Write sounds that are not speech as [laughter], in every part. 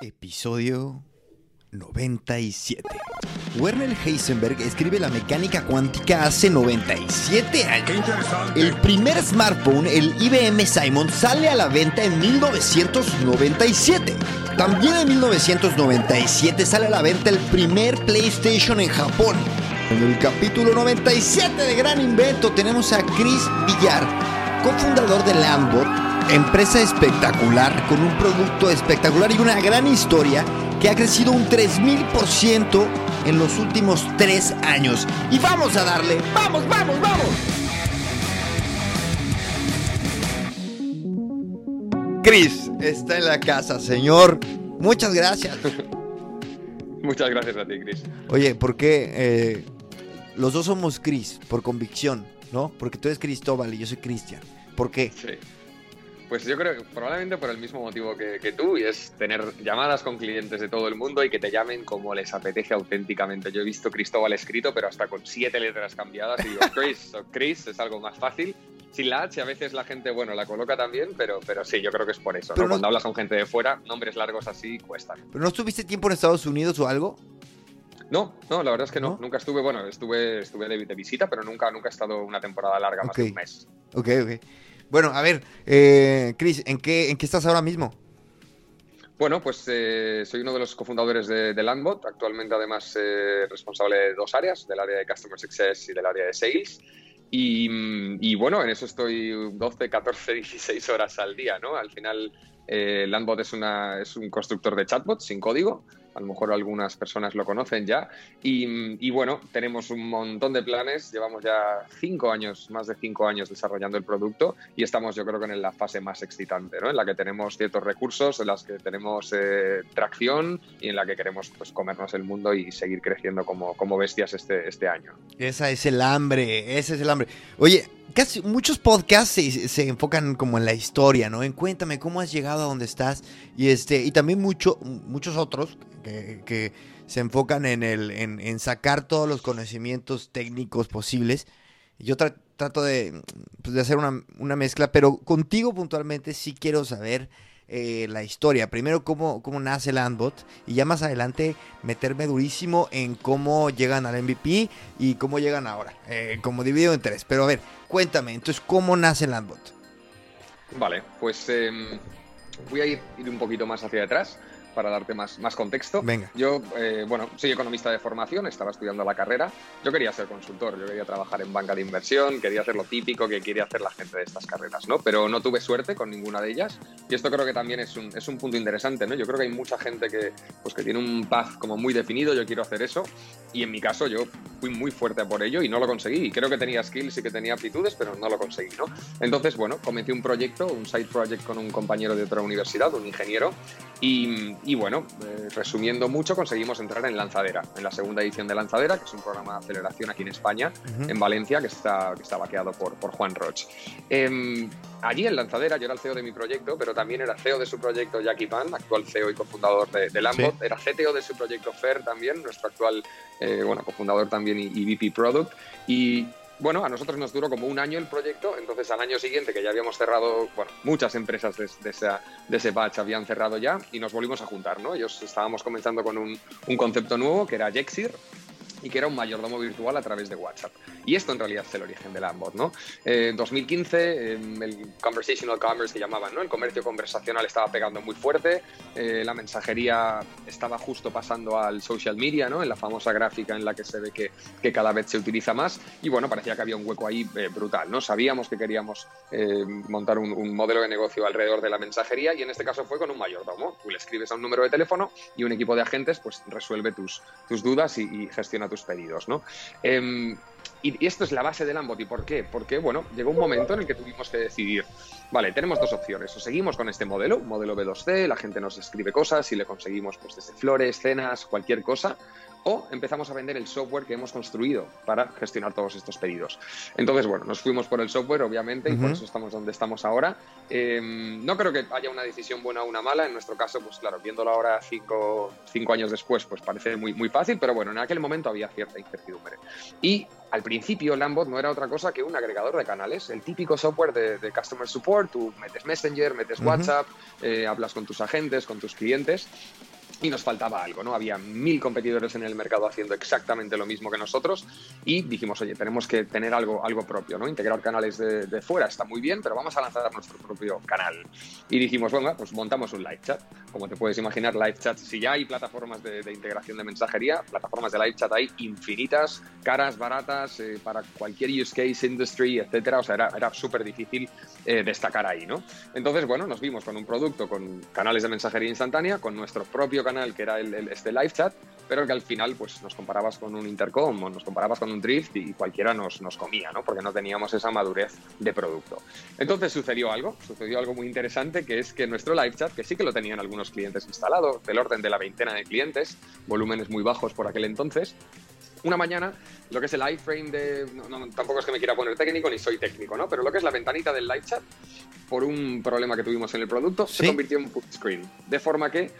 Episodio 97. Werner Heisenberg escribe la mecánica cuántica hace 97 años. El primer smartphone, el IBM Simon, sale a la venta en 1997. También en 1997 sale a la venta el primer PlayStation en Japón. En el capítulo 97 de Gran Invento tenemos a Chris Villar, cofundador de Lambot, empresa espectacular con un producto espectacular y una gran historia que ha crecido un 3000% en los últimos tres años. Y vamos a darle, vamos, vamos, vamos. Chris está en la casa, señor. Muchas gracias. [laughs] Muchas gracias a ti, Chris. Oye, ¿por qué eh, los dos somos Chris? Por convicción, ¿no? Porque tú eres Cristóbal y yo soy Cristian. ¿Por qué? Sí. Pues yo creo que probablemente por el mismo motivo que, que, tú, y es tener llamadas con clientes de todo el mundo y que te llamen como les apetece auténticamente. Yo he visto Cristóbal escrito, pero hasta con siete letras cambiadas, y digo [laughs] Chris o Chris es algo más fácil. Sin la H a veces la gente, bueno, la coloca también, pero, pero sí, yo creo que es por eso. ¿no? no, Cuando hablas con gente de fuera, nombres largos así cuestan. ¿Pero no estuviste tiempo en Estados Unidos o algo? No, no, la verdad es que no. ¿No? Nunca estuve, bueno, estuve, estuve de, de, visita, pero nunca, nunca he estado una temporada larga, más Ok. de un mes. Ok, ok. Bueno, a ver, eh, Chris, ¿en qué, ¿en qué estás ahora mismo? Bueno, pues eh, soy uno de los cofundadores de, Landbot, actualmente además eh, responsable de dos áreas, del área de Customer Success y del área de Sales. Y, mm, bueno, en eso estoy 12, 14, 16 horas al día, ¿no? Al final, eh, Landbot es, una, es un constructor de chatbots sin código, a lo mejor algunas personas lo conocen ya. Y, bueno, tenemos un montón de planes, llevamos ya cinco años, más de cinco años desarrollando el producto y estamos yo creo que en la fase más excitante, ¿no? En la que tenemos ciertos recursos, en las que tenemos eh, tracción y en la que queremos pues, comernos el mundo y seguir creciendo como, como bestias este, este año. Esa es el hambre, ese es el hambre. Oye, casi muchos podcasts se, se, enfocan como en la historia, ¿no? En cuéntame cómo has llegado a donde estás y este y también mucho, muchos otros que, se enfocan en el en, sacar todos los conocimientos técnicos posibles. Yo tra trato de, pues, de hacer una, una, mezcla, pero contigo puntualmente sí quiero saber eh, la historia. Primero cómo, cómo nace el Landbot y ya más adelante meterme durísimo en cómo llegan al MVP y cómo llegan ahora, eh, como dividido en tres. Pero a ver, cuéntame, entonces, ¿cómo nace el Landbot? Vale, pues eh, voy a ir, un poquito más hacia atrás para darte más, más contexto. Venga. Yo, eh, bueno, soy economista de formación, estaba estudiando la carrera. Yo quería ser consultor, yo quería trabajar en banca de inversión, quería hacer lo típico que quiere hacer la gente de estas carreras, ¿no? Pero no tuve suerte con ninguna de ellas. Y esto creo que también es un, es un punto interesante, ¿no? Yo creo que hay mucha gente que, pues, que tiene un path como muy definido, yo quiero hacer eso. Y en mi caso yo fui muy fuerte por ello y no lo conseguí. Y creo que tenía skills y que tenía aptitudes, pero no lo conseguí, ¿no? Entonces, bueno, comencé un proyecto, un side project con un compañero de otra universidad, un ingeniero. Y, y bueno, eh, resumiendo mucho, conseguimos entrar en Lanzadera, en la segunda edición de Lanzadera, que es un programa de aceleración aquí en España, uh -huh. en Valencia, que está, que está vaqueado por, por Juan Roch. Eh, allí en Lanzadera yo era el CEO de mi proyecto, pero también era CEO de su proyecto Jackie Pan, actual CEO y cofundador de, de Lambot. Sí. Era CTO de su proyecto Fer también, nuestro actual eh, bueno, cofundador también y, y VP Product. Y bueno, a nosotros nos duró como un año el proyecto, entonces al año siguiente que ya habíamos cerrado, bueno, muchas empresas de, de, ese batch habían cerrado ya y nos volvimos a juntar, ¿no? Ellos estábamos comenzando con un, un concepto nuevo que era Jexir, y que era un mayordomo virtual a través de WhatsApp. Y esto en realidad es el origen de Lambot, ¿no? En eh, 2015, eh, el conversational commerce que llamaban, ¿no? El comercio conversacional estaba pegando muy fuerte, eh, la mensajería estaba justo pasando al social media, ¿no? En la famosa gráfica en la que se ve que, que cada vez se utiliza más y bueno, parecía que había un hueco ahí eh, brutal, ¿no? Sabíamos que queríamos eh, montar un, un, modelo de negocio alrededor de la mensajería y en este caso fue con un mayordomo. Tú le escribes a un número de teléfono y un equipo de agentes pues resuelve tus, tus dudas y gestiona tus pedidos, ¿no? Eh, y esto es la base del Ambot. ¿Y por qué? Porque, bueno, llegó un momento en el que tuvimos que decidir, vale, tenemos dos opciones. O seguimos con este modelo, modelo B2C, la gente nos escribe cosas y le conseguimos, pues, desde flores, cenas, cualquier cosa, o empezamos a vender el software que hemos construido para gestionar todos estos pedidos. Entonces, bueno, nos fuimos por el software, obviamente, y uh -huh. por eso estamos donde estamos ahora. Eh, no creo que haya una decisión buena o una mala. En nuestro caso, pues claro, viéndolo ahora cinco, cinco años después, pues parece muy, muy fácil, pero bueno, en aquel momento había cierta incertidumbre. Y al principio Lambot no era otra cosa que un agregador de canales, el típico software de, Customer Support, tú metes Messenger, metes WhatsApp, eh, hablas con tus agentes, con tus clientes y nos faltaba algo, ¿no? Había mil competidores en el mercado haciendo exactamente lo mismo que nosotros y dijimos, oye, tenemos que tener algo, algo propio, ¿no? Integrar canales de, fuera está muy bien, pero vamos a lanzar nuestro propio canal. Y dijimos, bueno, pues montamos un live chat. Como te puedes imaginar, live chat, si ya hay plataformas de, integración de mensajería, plataformas de live chat hay infinitas, caras, baratas, eh, para cualquier use case, industry, etcétera. O sea, era, era súper difícil eh, destacar ahí, ¿no? Entonces, bueno, nos vimos con un producto con canales de mensajería instantánea, con nuestro propio canal que era el, este live chat, pero que al final pues nos comparabas con un intercom o nos comparabas con un drift y cualquiera nos, nos comía, ¿no? Porque no teníamos esa madurez de producto. Entonces sucedió algo, sucedió algo muy interesante que es que nuestro live chat, que sí que lo tenían algunos clientes instalado, del orden de la veintena de clientes, volúmenes muy bajos por aquel entonces, una mañana, lo que es el iframe de. tampoco es que me quiera poner técnico ni soy técnico, ¿no? Pero lo que es la ventanita del live chat, por un problema que tuvimos en el producto, se convirtió en full screen. De forma que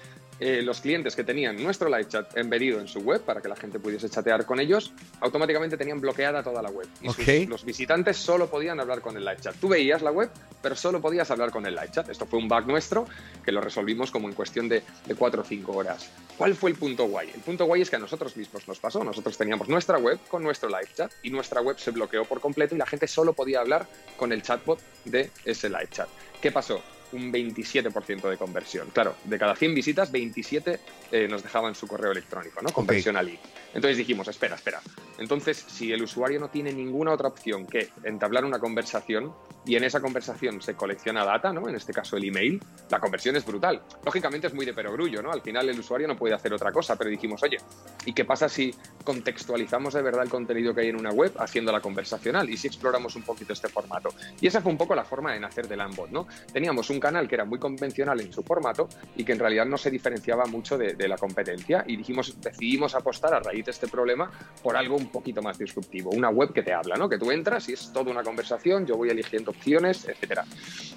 eh, los clientes que tenían nuestro live chat embedido en su web para que la gente pudiese chatear con ellos, automáticamente tenían bloqueada toda la web. Y los visitantes solo podían hablar con el live chat. Tú veías la web, pero solo podías hablar con el live chat. Esto fue un bug nuestro que lo resolvimos como en cuestión de, de 4 o 5 horas. ¿Cuál fue el punto guay? El punto guay es que a nosotros mismos nos pasó. Nosotros teníamos nuestra web con nuestro live chat y nuestra web se bloqueó por completo y la gente solo podía hablar con el chatbot de ese live chat. ¿Qué pasó? Un 27% de conversión. Claro, de cada 100 visitas, 27 eh, nos dejaban su correo electrónico, ¿no? Conversión okay. Entonces dijimos, espera, espera. Entonces, si el usuario no tiene ninguna otra opción que entablar una conversación y en esa conversación se colecciona data, ¿no? En este caso el email, la conversión es brutal. Lógicamente es muy de perogrullo, ¿no? Al final el usuario no puede hacer otra cosa, pero dijimos, oye, ¿y qué pasa si contextualizamos de verdad el contenido que hay en una web haciendo la conversacional y si exploramos un poquito este formato? Y esa fue un poco la forma de nacer de Lambot, ¿no? Teníamos un canal que era muy convencional en su formato y que en realidad no se diferenciaba mucho de, la competencia y dijimos, decidimos apostar a raíz de este problema por algo un poquito más disruptivo, una web que te habla, ¿no? Que tú entras y es toda una conversación, yo voy eligiendo etcétera.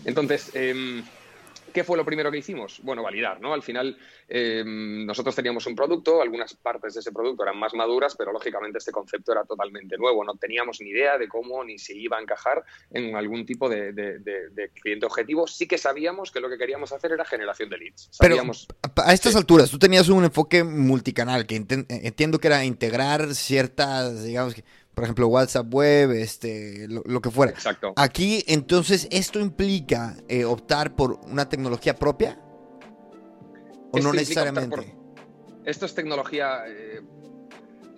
Entonces, eh, ¿Qué fue lo primero que hicimos? Bueno, validar, ¿no? Al final eh, nosotros teníamos un producto, algunas partes de ese producto eran más maduras, pero lógicamente este concepto era totalmente nuevo. No teníamos ni idea de cómo ni si iba a encajar en algún tipo de, cliente objetivo. Sí que sabíamos que lo que queríamos hacer era generación de leads. Sabíamos... Pero a estas alturas, tú tenías un enfoque multicanal, que entiendo que era integrar ciertas, digamos que por ejemplo, WhatsApp web, este, lo, que fuera. Exacto. Aquí, entonces, ¿esto implica eh, optar por una tecnología propia? ¿O no necesariamente? Esto es tecnología, eh,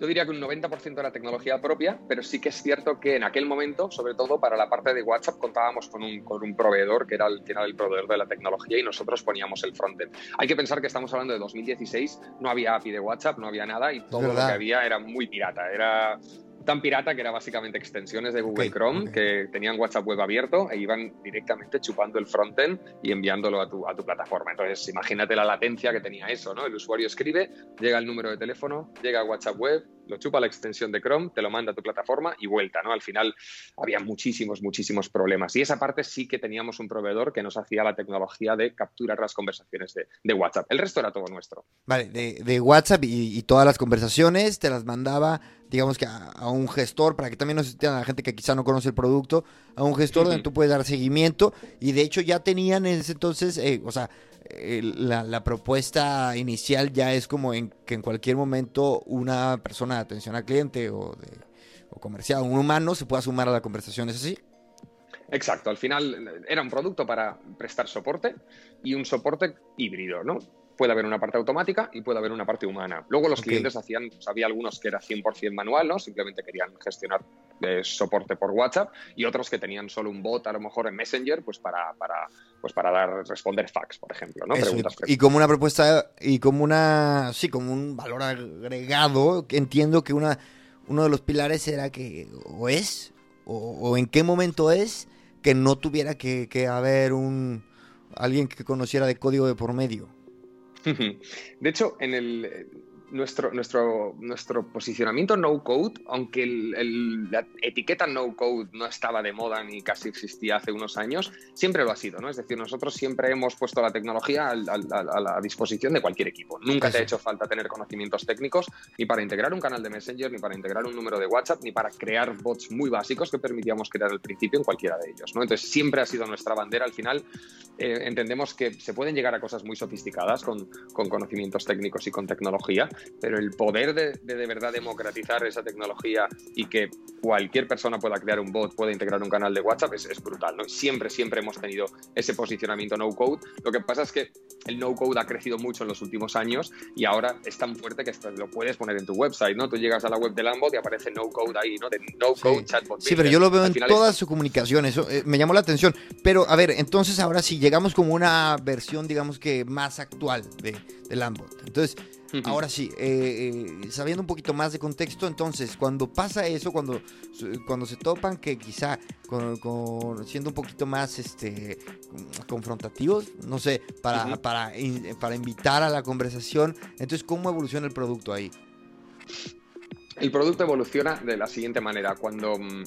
yo diría que un 90% era tecnología propia, pero sí que es cierto que en aquel momento, sobre todo para la parte de WhatsApp, contábamos con un, con un proveedor que era, el, que era el proveedor de la tecnología y nosotros poníamos el frontend. Hay que pensar que estamos hablando de 2016, no había API de WhatsApp, no había nada y todo lo que había era muy pirata. Era tan pirata que era básicamente extensiones de Google Chrome que tenían WhatsApp web abierto e iban directamente chupando el frontend y enviándolo a tu, a tu plataforma. Entonces, imagínate la latencia que tenía eso, ¿no? El usuario escribe, llega el número de teléfono, llega a WhatsApp web, lo chupa la extensión de Chrome, te lo manda a tu plataforma y vuelta, ¿no? Al final había muchísimos, muchísimos problemas. Y esa parte sí que teníamos un proveedor que nos hacía la tecnología de capturar las conversaciones de, WhatsApp. El resto era todo nuestro. Vale, de, WhatsApp y, todas las conversaciones te las mandaba, digamos que a, un gestor, para que también nos entiendan la gente que quizá no conoce el producto, a un gestor donde tú puedes dar seguimiento. Y de hecho ya tenían en ese entonces, eh, o sea, la, propuesta inicial ya es como en que en cualquier momento una persona de atención al cliente o, de, o comercial, un humano, se pueda sumar a la conversación, ¿es así? Exacto, al final era un producto para prestar soporte y un soporte híbrido, ¿no? puede haber una parte automática y puede haber una parte humana. Luego los clientes hacían, pues, había algunos que era 100% manual, ¿no? Simplemente querían gestionar eh, soporte por WhatsApp y otros que tenían solo un bot a lo mejor en Messenger, pues para, para, pues para dar, responder fax, por ejemplo, ¿no? y como una propuesta y como una, sí, como un valor agregado, entiendo que una, uno de los pilares era que o es, o, en qué momento es, que no tuviera que, que haber un alguien que conociera de código de por medio. [laughs] De hecho, en el, nuestro, nuestro, nuestro posicionamiento no code, aunque la etiqueta no code no estaba de moda ni casi existía hace unos años, siempre lo ha sido, ¿no? Es decir, nosotros siempre hemos puesto la tecnología a, la disposición de cualquier equipo. Nunca te ha hecho falta tener conocimientos técnicos ni para integrar un canal de Messenger, ni para integrar un número de WhatsApp, ni para crear bots muy básicos que permitíamos crear al principio en cualquiera de ellos, ¿no? Entonces siempre ha sido nuestra bandera. Al final eh, entendemos que se pueden llegar a cosas muy sofisticadas con, con conocimientos técnicos y con tecnología, pero el poder de, de, verdad democratizar esa tecnología y que cualquier persona pueda crear un bot, pueda integrar un canal de WhatsApp es, es brutal. ¿no? Siempre, siempre hemos tenido ese posicionamiento no code. Lo que pasa es que el no code ha crecido mucho en los últimos años y ahora es tan fuerte que lo puedes poner en tu website, ¿no? Tú llegas a la web de Lambot y aparece no code ahí, ¿no? De no code chatbot. Sí, pero yo lo veo en toda su comunicación, eso eh, me llamó la atención. Pero a ver, entonces ahora sí llegamos como una versión, digamos que más actual de, de Lambot. Entonces, Ahora sí, eh, eh, sabiendo un poquito más de contexto, entonces, cuando pasa eso, cuando, cuando se topan que quizá con, siendo un poquito más este, confrontativos, no sé, para, para, para invitar a la conversación, entonces, ¿cómo evoluciona el producto ahí? El producto evoluciona de la siguiente manera. Cuando, mm,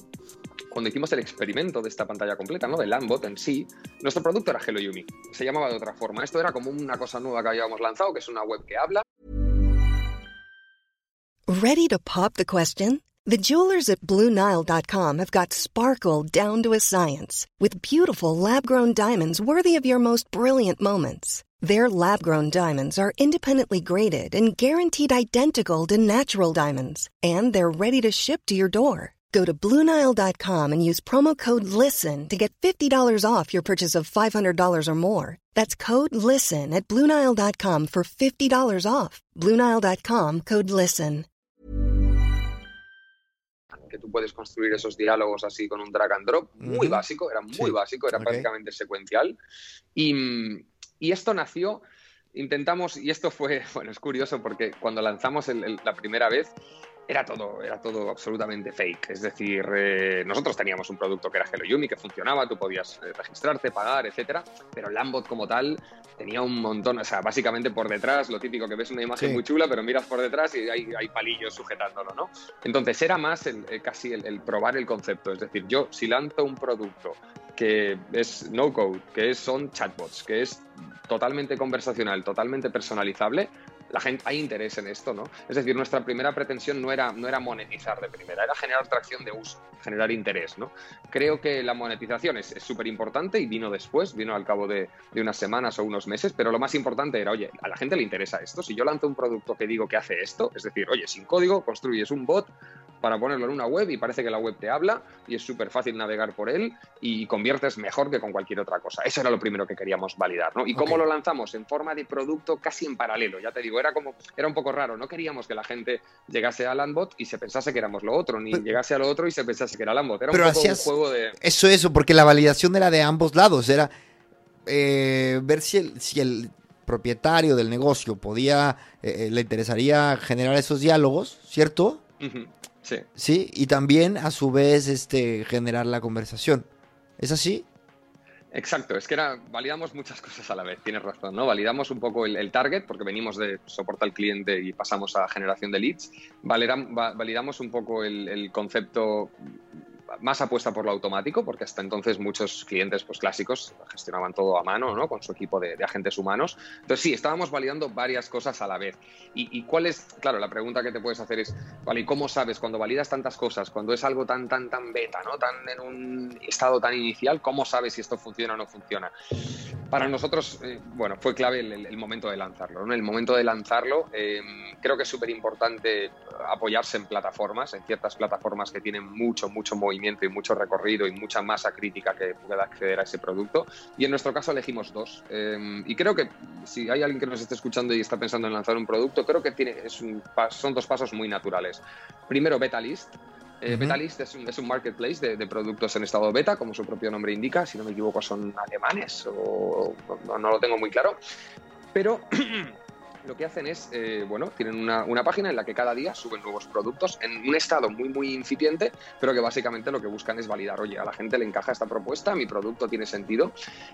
cuando hicimos el experimento de esta pantalla completa, ¿no? Del Lambot en sí, nuestro producto era Hello Yumi. Se llamaba de otra forma. Esto era como una cosa nueva que habíamos lanzado, que es una web que habla. Ready to pop the question? The jewelers at BlueNile.com have got sparkle down to a science with beautiful lab-grown diamonds worthy of your most brilliant moments. Their lab-grown diamonds are independently graded and guaranteed identical to natural diamonds, and they're ready to ship to your door. Go to Bluenile.com and use promo code LISTEN to get $50 off your purchase of $500 or more. That's code LISTEN at Bluenile.com for $50 off. Bluenile.com code LISTEN. Que tú puedes construir esos diálogos así con un drag and drop, muy básico, era muy sí. básico, era okay. prácticamente secuencial. Y, y esto nació intentamos, y esto fue, [laughs] bueno, es curioso porque cuando lanzamos el, el, la primera vez, era todo, era todo absolutamente fake. Es decir, eh, nosotros teníamos un producto que era Hello Yumi, que funcionaba, tú podías eh, registrarte, pagar, etcétera, pero Lambot como tal tenía un montón, o sea, básicamente por detrás, lo típico que ves una imagen sí. muy chula, pero miras por detrás y hay, hay palillos sujetándolo, ¿no? Entonces era más el, el, casi el, el probar el concepto. Es decir, yo si lanzo un producto que es no code, que es, son chatbots, que es totalmente conversacional, totalmente personalizable, la gente, hay interés en esto, ¿no? Es decir, nuestra primera pretensión no era, no era monetizar de primera, era generar tracción de uso, generar interés, ¿no? Creo que la monetización es súper importante y vino después, vino al cabo de, de, unas semanas o unos meses, pero lo más importante era, oye, a la gente le interesa esto, si yo lanzo un producto que digo que hace esto, es decir, oye, sin código construyes un bot para ponerlo en una web y parece que la web te habla y es súper fácil navegar por él y conviertes mejor que con cualquier otra cosa. Eso era lo primero que queríamos validar, ¿no? ¿Y okay. cómo lo lanzamos? En forma de producto casi en paralelo, ya te digo, era como, era un poco raro, no queríamos que la gente llegase a Landbot y se pensase que éramos lo otro, ni pero, llegase a lo otro y se pensase que era Landbot, era un poco un juego de... Eso, eso, porque la validación era de ambos lados, era eh, ver si el, si el propietario del negocio podía, eh, le interesaría generar esos diálogos, ¿cierto? Uh -huh. Sí. Sí, y también a su vez este, generar la conversación. ¿Es así? Exacto, es que era, validamos muchas [laughs] cosas a la vez, tienes razón, ¿no? Validamos un poco el, target, porque venimos de soporte al cliente y pasamos a generación de leads. Validam, validamos un poco el concepto más apuesta por lo automático, porque hasta entonces muchos clientes pues, clásicos gestionaban todo a mano, ¿no? Con su equipo de, de agentes humanos. Entonces sí, estábamos validando varias cosas a la vez. ¿Y, ¿Y, cuál es? Claro, la pregunta que te puedes hacer es, vale, ¿y cómo sabes cuando validas tantas cosas, cuando es algo tan, tan, tan beta, ¿no? Tan en un estado tan inicial, ¿cómo sabes si esto funciona o no funciona? Para nosotros, eh, bueno, fue clave el, el, momento de lanzarlo, ¿no? El momento de lanzarlo, eh, creo que es súper importante apoyarse en plataformas, en ciertas plataformas que tienen mucho, mucho movimiento movimiento y mucho recorrido y mucha masa crítica que pueda acceder a ese producto. Y en nuestro caso elegimos dos. Eh, y creo que si hay alguien que nos esté escuchando y está pensando en lanzar un producto, creo que tiene, es un, son dos pasos muy naturales. Primero, beta list. Eh, uh -huh. Betalist es un, es un marketplace de, de, productos en estado beta, como su propio nombre indica. Si no me equivoco, son alemanes o no, no lo tengo muy claro. Pero [clears throat] lo que hacen es, eh, bueno, tienen una, una, página en la que cada día suben nuevos productos en un estado muy, muy incipiente, pero que básicamente lo que buscan es validar, oye, a la gente le encaja esta propuesta, mi producto tiene sentido,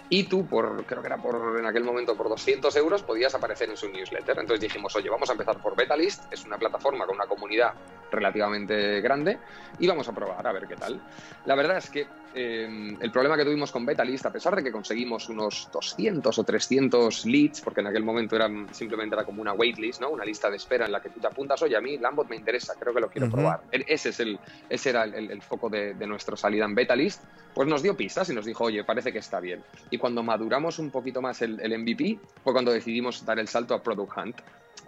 y tú, por, creo que era por, en aquel momento por 200 euros, podías aparecer en su newsletter. Entonces dijimos, oye, vamos a empezar por Betalist, es una plataforma con una comunidad relativamente grande, y vamos a probar a ver qué tal. La verdad es que eh, el problema que tuvimos con Betalist, a pesar de que conseguimos unos 200 o 300 leads, porque en aquel momento eran, simplemente como una waitlist, ¿no? una lista de espera en la que tú te apuntas, oye, a mí Lambot me interesa, creo que lo quiero probar. E, ese, es el, ese era el, foco de, de, nuestra salida en Betalist. Pues nos dio pistas y nos dijo, oye, parece que está bien. Y cuando maduramos un poquito más el, el MVP, fue cuando decidimos dar el salto a Product Hunt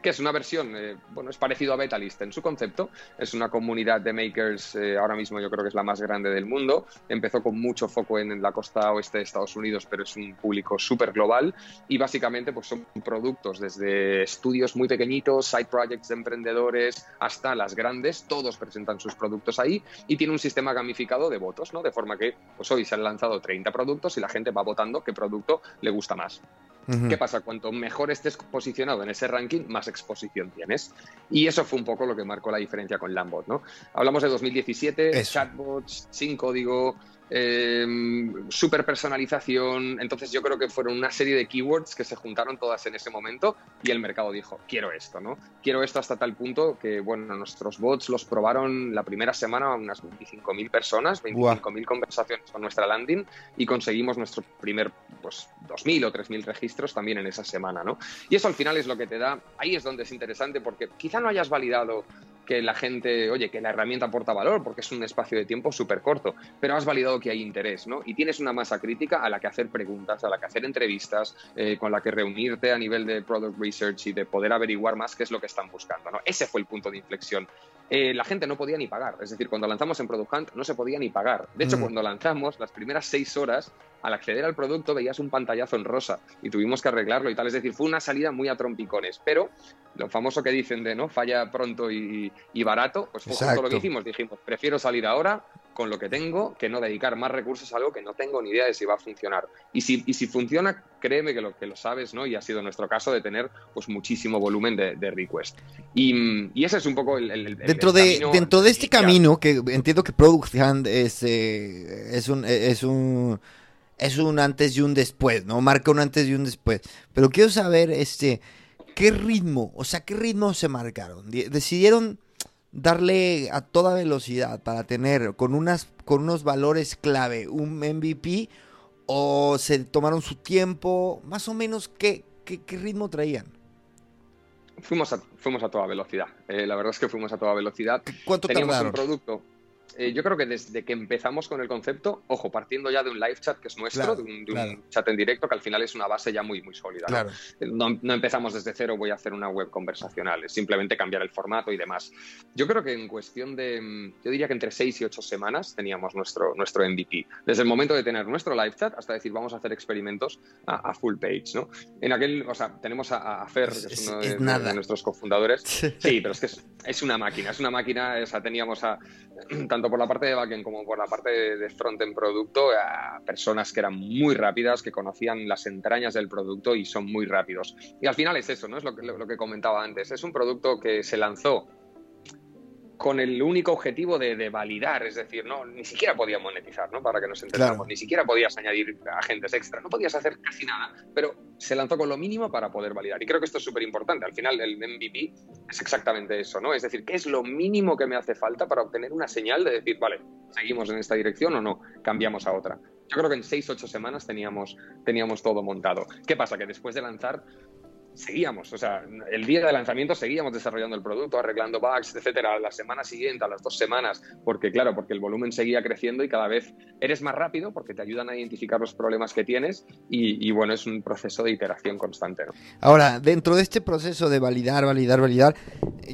que es una versión, eh, bueno, es parecido a Betalist en su concepto, es una comunidad de makers, eh, ahora mismo yo creo que es la más grande del mundo, empezó con mucho foco en, la costa oeste de Estados Unidos, pero es un público súper global y básicamente pues son productos desde estudios muy pequeñitos, side projects de emprendedores, hasta las grandes, todos presentan sus productos ahí y tiene un sistema gamificado de votos, ¿no? De forma que pues hoy se han lanzado 30 productos y la gente va votando qué producto le gusta más. ¿Qué pasa? Cuanto mejor estés posicionado en ese ranking, más exposición tienes. Y eso fue un poco lo que marcó la diferencia con Lambot, ¿no? Hablamos de 2017, chatbots, sin código, eh, super personalización. Entonces yo creo que fueron una serie de keywords que se juntaron todas en ese momento y el mercado dijo, quiero esto, ¿no? Quiero esto hasta tal punto que, bueno, nuestros bots los probaron la primera semana a unas 25.000 personas, 25.000 conversaciones con nuestra landing y conseguimos nuestro primer, pues, 2.000 o 3.000 registros también en esa semana, ¿no? Y eso al final es lo que te da, ahí es donde es interesante porque quizá no hayas validado que la gente, oye, que la herramienta aporta valor porque es un espacio de tiempo súper corto, pero has validado que hay interés, ¿no? Y tienes una masa crítica a la que hacer preguntas, a la que hacer entrevistas, eh, con la que reunirte a nivel de product research y de poder averiguar más qué es lo que están buscando, ¿no? Ese fue el punto de inflexión. Eh, la gente no podía ni pagar. Es decir, cuando lanzamos en Product Hunt no se podía ni pagar. De hecho, mm. cuando lanzamos, las primeras seis horas, al acceder al producto veías un pantallazo en rosa y tuvimos que arreglarlo y tal. Es decir, fue una salida muy a trompicones. Pero lo famoso que dicen de no falla pronto y, barato, pues fue justo lo que hicimos. Dijimos, prefiero salir ahora con lo que tengo que no dedicar más recursos a algo que no tengo ni idea de si va a funcionar. Y si, y si funciona, créeme que lo, que lo sabes, ¿no? Y ha sido nuestro caso de tener pues muchísimo volumen de, request. Y, y, ese es un poco el, dentro de Dentro de este camino, que entiendo que Product Hunt es, eh, es un... Es un es un antes y un después, ¿no? Marca un antes y un después. Pero quiero saber, este, ¿qué ritmo? O sea, ¿qué ritmo se marcaron? ¿Decidieron darle a toda velocidad para tener con, unas, con unos valores clave un MVP o se tomaron su tiempo? Más o menos, ¿qué, qué, ritmo traían? Fuimos a, fuimos a toda velocidad. Eh, la verdad es que fuimos a toda velocidad. ¿Cuánto Teníamos un producto eh, yo creo que desde que empezamos con el concepto, ojo, partiendo ya de un live chat que es nuestro, de, un, chat en directo, que al final es una base ya muy, muy sólida. ¿no? No, empezamos desde cero, voy a hacer una web conversacional, es simplemente cambiar el formato y demás. Yo creo que en cuestión de, yo diría que entre seis y ocho semanas teníamos nuestro, nuestro MVP. Desde el momento de tener nuestro live chat hasta decir, vamos a hacer experimentos a, full page, ¿no? En aquel, o sea, tenemos a, Fer, que es, uno de, nuestros cofundadores. [laughs] Sí, pero es que es, una máquina, es una máquina, o sea, teníamos a [clears throat] tanto por la parte de backend como por la parte de front-end producto, a personas que eran muy rápidas, que conocían las entrañas del producto y son muy rápidos. Y al final es eso, ¿no? Es lo que, lo que comentaba antes. Es un producto que se lanzó con el único objetivo de, validar, es decir, no, ni siquiera podías monetizar, ¿no? Para que nos entendamos, ni siquiera podías añadir agentes extra, no podías hacer casi nada, pero se lanzó con lo mínimo para poder validar. Y creo que esto es súper importante. Al final, el MVP es exactamente eso, ¿no? Es decir, ¿qué es lo mínimo que me hace falta para obtener una señal de decir, vale, seguimos en esta dirección o no, cambiamos a otra? Yo creo que en seis, ocho semanas teníamos, teníamos todo montado. ¿Qué pasa? Que después de lanzar seguíamos, o sea, el día de lanzamiento seguíamos desarrollando el producto, arreglando bugs, etcétera, la semana siguiente, a las dos semanas, porque claro, porque el volumen seguía creciendo y cada vez eres más rápido porque te ayudan a identificar los problemas que tienes y, bueno, es un proceso de iteración constante. Ahora, dentro de este proceso de validar, validar, validar,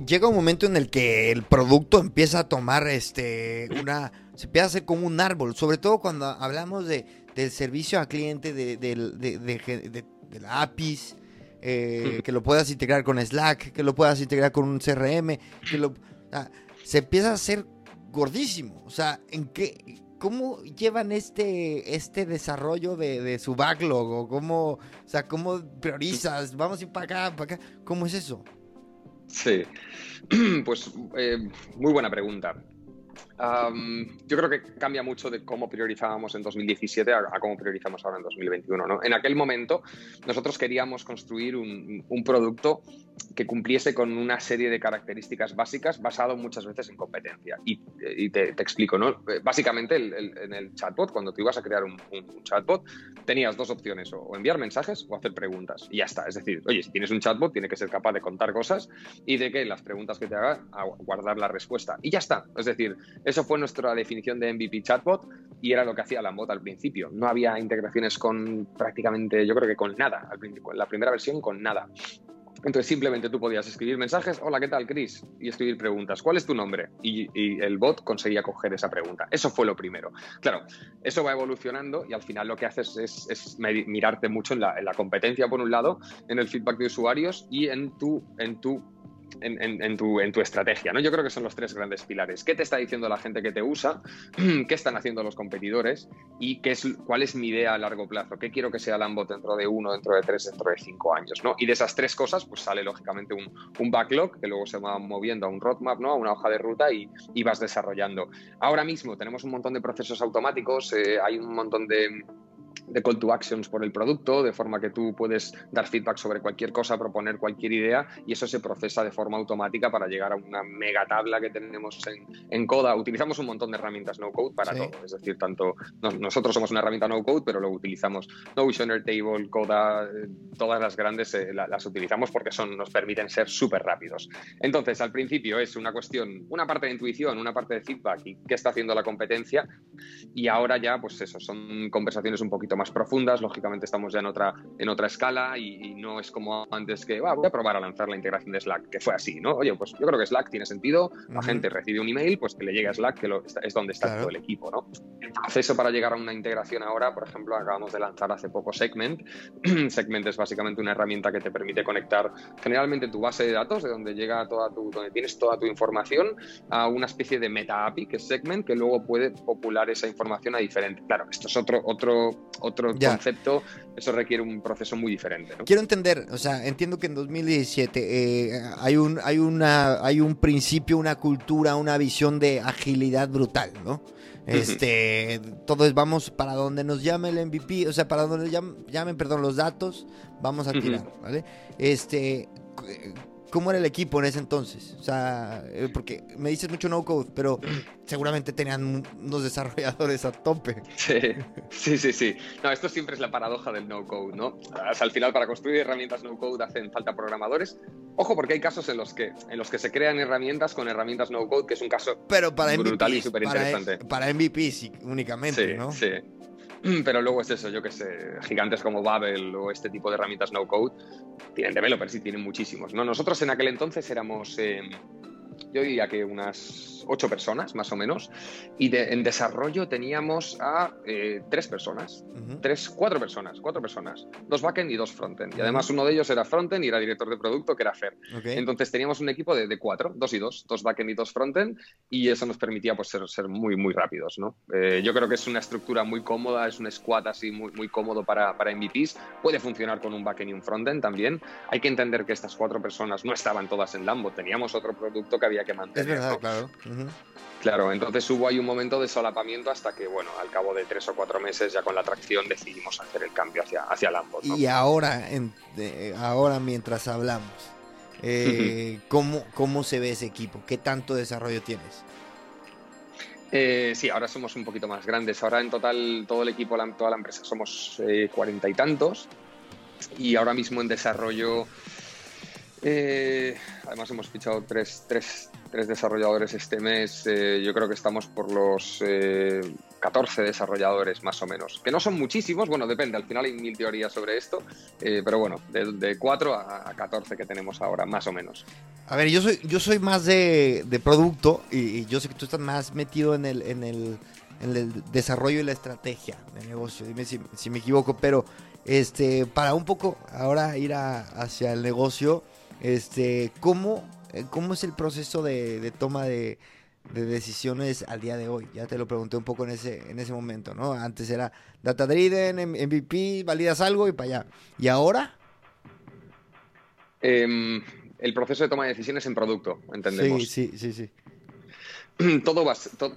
llega un momento en el que el producto empieza a tomar este una se empieza a hacer como un árbol, sobre todo cuando hablamos de, del servicio al cliente de, de, de la APIs, eh, [laughs] que lo puedas integrar con Slack, que lo puedas integrar con un CRM, que lo, se empieza a hacer gordísimo. O sea, ¿en qué, ¿cómo llevan este, este desarrollo de, su backlog? ¿O cómo, o sea, cómo priorizas? Vamos a ir para acá, para acá. ¿Cómo es eso? Sí, [clears throat] pues eh, muy buena pregunta yo creo que cambia mucho de cómo priorizábamos en 2017 a, cómo priorizamos ahora en 2021. ¿no? En aquel momento nosotros queríamos construir un, producto que cumpliese con una serie de características básicas basado muchas veces en competencia. Y, te, explico, ¿no? Básicamente en el chatbot, cuando tú ibas a crear un, chatbot, tenías dos opciones, o, enviar mensajes o hacer preguntas. Y ya está. Es decir, oye, si tienes un chatbot, tiene que ser capaz de contar cosas y de que las preguntas que te haga, a guardar la respuesta. Y ya está. Es decir, eso fue nuestra definición de MVP chatbot y era lo que hacía la bot al principio. No había integraciones con prácticamente, yo creo que con nada, la primera versión con nada. Entonces simplemente tú podías escribir mensajes, hola, ¿qué tal, Chris? Y escribir preguntas, ¿cuál es tu nombre? Y, el bot conseguía coger esa pregunta. Eso fue lo primero. Claro, eso va evolucionando y al final lo que haces es, mirarte mucho en la, en la, competencia, por un lado, en el feedback de usuarios y en tu en, tu, en, tu, estrategia. ¿no? Yo creo que son los tres grandes pilares. ¿Qué te está diciendo la gente que te usa? [clears throat] ¿Qué están haciendo los competidores? ¿Y qué es, cuál es mi idea a largo plazo? ¿Qué quiero que sea Lambot dentro de uno, dentro de tres, dentro de cinco años? ¿no? Y de esas tres cosas, pues sale lógicamente un, un backlog que luego se va moviendo a un roadmap, ¿no? a una hoja de ruta y, y vas desarrollando. Ahora mismo tenemos un montón de procesos automáticos, eh, hay un montón de de call to actions por el producto, de forma que tú puedes dar feedback sobre cualquier cosa, proponer cualquier idea y eso se procesa de forma automática para llegar a una mega tabla que tenemos en, en Coda. Utilizamos un montón de herramientas no code para todo, es decir, tanto nosotros somos una herramienta no code, pero luego utilizamos Notion, Airtable, Coda, eh, todas las grandes eh, las utilizamos porque son, nos permiten ser súper rápidos. Entonces, al principio es una cuestión, una parte de intuición, una parte de feedback y qué está haciendo la competencia y ahora ya, pues eso, son conversaciones un poquito más profundas, lógicamente estamos ya en otra, en otra escala y, no es como antes que voy a probar a lanzar la integración de Slack, que fue así, ¿no? Oye, pues yo creo que Slack tiene sentido, la gente recibe un email, pues que le llegue a Slack, que es donde está todo el equipo, ¿no? El proceso para llegar a una integración ahora, por ejemplo, acabamos de lanzar hace poco Segment. [clears throat] Segment es básicamente una herramienta que te permite conectar generalmente tu base de datos, de donde llega toda tu, donde tienes toda tu información, a una especie de meta API, que es Segment, que luego puede popular esa información a diferente. Claro, esto es otro, otro, otro concepto, eso requiere un proceso muy diferente. Quiero entender, o sea, entiendo que en 2017 eh, hay, un, hay, una, hay un principio, una cultura, una visión de agilidad brutal, ¿no? Este, todo es vamos para donde nos llame el MVP, o sea, para donde llamen, llamen perdón, los datos, vamos a tirar, ¿vale? Este, ¿Cómo era el equipo en ese entonces? O sea, eh, porque me dices mucho no code, pero [clears throat] seguramente tenían unos desarrolladores a tope. Sí, [laughs] sí, sí, sí. No, esto siempre es la paradoja del no code, ¿no? al final, para construir herramientas no code hacen falta programadores. Ojo, porque hay casos en los que, en los que se crean herramientas con herramientas no code, que es un caso pero para brutal y súper interesante. Para, para MVP sí, únicamente, ¿no? Sí, [clears throat] pero luego es eso, yo que sé, gigantes como Babel o este tipo de herramientas no code tienen developers y tienen muchísimos. ¿no? Nosotros en aquel entonces éramos, eh, yo diría que unas ocho personas más o menos, y en desarrollo teníamos a eh, tres personas, tres, cuatro personas, cuatro personas, dos backend y dos frontend. Y además uno de ellos era frontend y era director de producto, que era Fer. Entonces teníamos un equipo de, cuatro, dos y dos, dos backend y dos frontend, y eso nos permitía pues, ser, ser muy, muy rápidos. ¿no? Eh, yo creo que es una estructura muy cómoda, es un squad así muy, muy cómodo para, para MVPs, puede funcionar con un backend y un frontend también. Hay que entender que estas cuatro personas no estaban todas en Lambo, teníamos otro producto que había que mantener. Es verdad, claro. Claro, entonces hubo ahí un momento de solapamiento hasta que, bueno, al cabo de tres o cuatro meses ya con la tracción decidimos hacer el cambio hacia, hacia Lambo. Y ahora, ahora mientras hablamos, eh, ¿cómo, ¿cómo se ve ese equipo? ¿Qué tanto desarrollo tienes? Eh, sí, ahora somos un poquito más grandes. Ahora en total, todo el equipo, toda la empresa, somos eh, cuarenta y tantos. Y ahora mismo en desarrollo eh, además hemos fichado tres, tres, tres desarrolladores este mes. Eh, yo creo que estamos por los eh, 14 desarrolladores más o menos. Que no son muchísimos, bueno, depende, al final hay mil teorías sobre esto, eh, pero bueno, de, de 4 a, 14 que tenemos ahora, más o menos. A ver, yo soy, yo soy más de, de producto y, yo sé que tú estás más metido en el, en el, en el desarrollo y la estrategia de negocio. Dime si, me equivoco, pero este, para un poco ahora ir hacia el negocio este, ¿cómo, eh, ¿Cómo es el proceso de, toma de, de decisiones al día de hoy? Ya te lo pregunté un poco en ese, en ese momento, ¿no? Antes era data driven, MVP, validas algo y para allá. ¿Y ahora? Em, el proceso de toma de decisiones en producto, entendemos. Sí, sí, sí, sí. [clears throat] todo,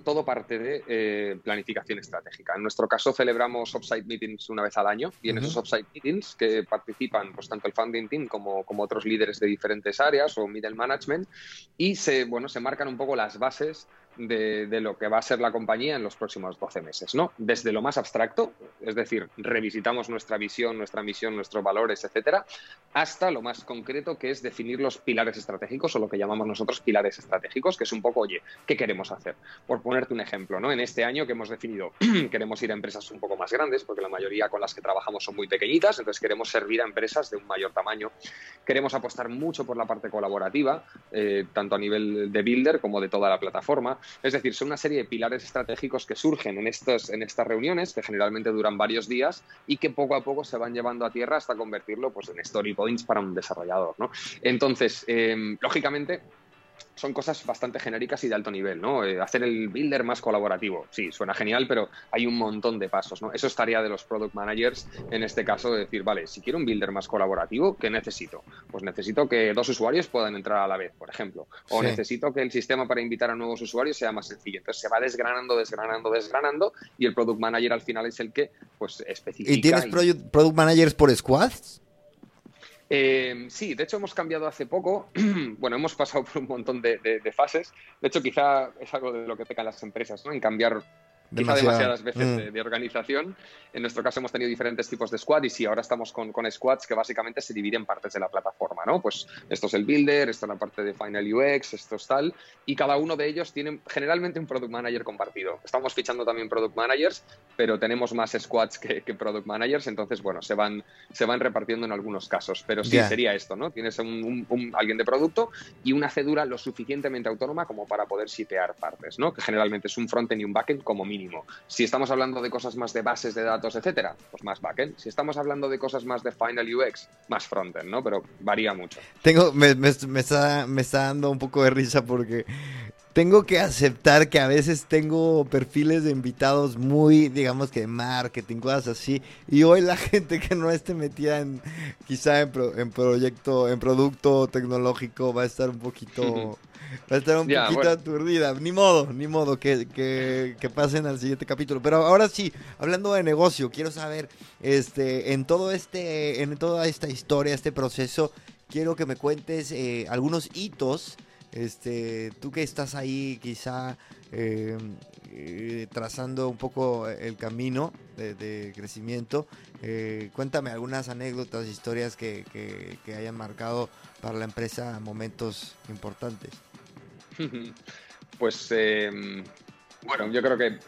todo parte de eh, planificación estratégica. En nuestro caso celebramos offsite meetings una vez al año y en esos offsite meetings que participan pues, tanto el funding team como, como otros líderes de diferentes áreas o middle management y se, bueno, se marcan un poco las bases de, lo que va a ser la compañía en los próximos 12 meses, ¿no? Desde lo más abstracto, es decir, revisitamos nuestra visión, nuestra misión, nuestros valores, etcétera, hasta lo más concreto que es definir los pilares estratégicos o lo que llamamos nosotros pilares estratégicos, que es un poco, oye, ¿qué queremos hacer? Por ponerte un ejemplo, ¿no? En este año que hemos definido, [clears throat] queremos ir a empresas un poco más grandes, porque la mayoría con las que trabajamos son muy pequeñitas, entonces queremos servir a empresas de un mayor tamaño. Queremos apostar mucho por la parte colaborativa, eh, tanto a nivel de builder como de toda la plataforma. Es decir, son una serie de pilares estratégicos que surgen en, estos, en estas reuniones, que generalmente duran varios días y que poco a poco se van llevando a tierra hasta convertirlo pues, en story points para un desarrollador. ¿no? Entonces, em, lógicamente, son cosas bastante genéricas y de alto nivel, ¿no? Eh, hacer el builder más colaborativo, sí, suena genial, pero hay un montón de pasos, ¿no? Eso es tarea de los product managers, en este caso, de decir, vale, si quiero un builder más colaborativo, ¿qué necesito? Pues necesito que dos usuarios puedan entrar a la vez, por ejemplo, o necesito que el sistema para invitar a nuevos usuarios sea más sencillo. Entonces se va desgranando, desgranando, desgranando, y el product manager al final es el que, pues, especifica. ¿Y tienes product managers por squads? Eh, sí, de hecho hemos cambiado hace poco, [clears throat] bueno, hemos pasado por un montón de, de, fases, de hecho quizá es algo de lo que pecan las empresas, ¿no? En cambiar demasiadas veces mm. de, organización. En nuestro caso hemos tenido diferentes tipos de squad y sí, ahora estamos con, con, squads que básicamente se dividen en partes de la plataforma, ¿no? Pues esto es el builder, esto es la parte de Final UX, esto es tal, y cada uno de ellos tiene generalmente un product manager compartido. Estamos fichando también product managers, pero tenemos más squads que, product managers, entonces, bueno, se van, se van repartiendo en algunos casos, pero sí, sería esto, ¿no? Tienes un, alguien de producto y una cedura lo suficientemente autónoma como para poder shipear partes, ¿no? Que generalmente es un frontend y un backend como mínimo si estamos hablando de cosas más de bases de datos, etcétera, pues más backend. Si estamos hablando de cosas más de final UX, más frontend, ¿no? Pero varía mucho. Tengo, me, está, me está dando un poco de risa porque tengo que aceptar que a veces tengo perfiles de invitados muy, digamos que de marketing, cosas así. Y hoy la [laughs] gente que no esté metida en, quizá en, en proyecto, en producto tecnológico, va a estar un poquito [laughs] Va a estar un poquito aturdida. Ni modo, ni modo que, que, pasen al siguiente capítulo. Pero ahora sí, hablando de negocio, quiero saber, este, en todo este, en toda esta historia, este proceso, quiero que me cuentes eh, algunos hitos. Este, tú que estás ahí, quizá eh, eh, trazando un poco el camino de, crecimiento, cuéntame algunas anécdotas, historias que, que hayan marcado para la empresa momentos importantes. [laughs] Pues em, bueno, yo creo que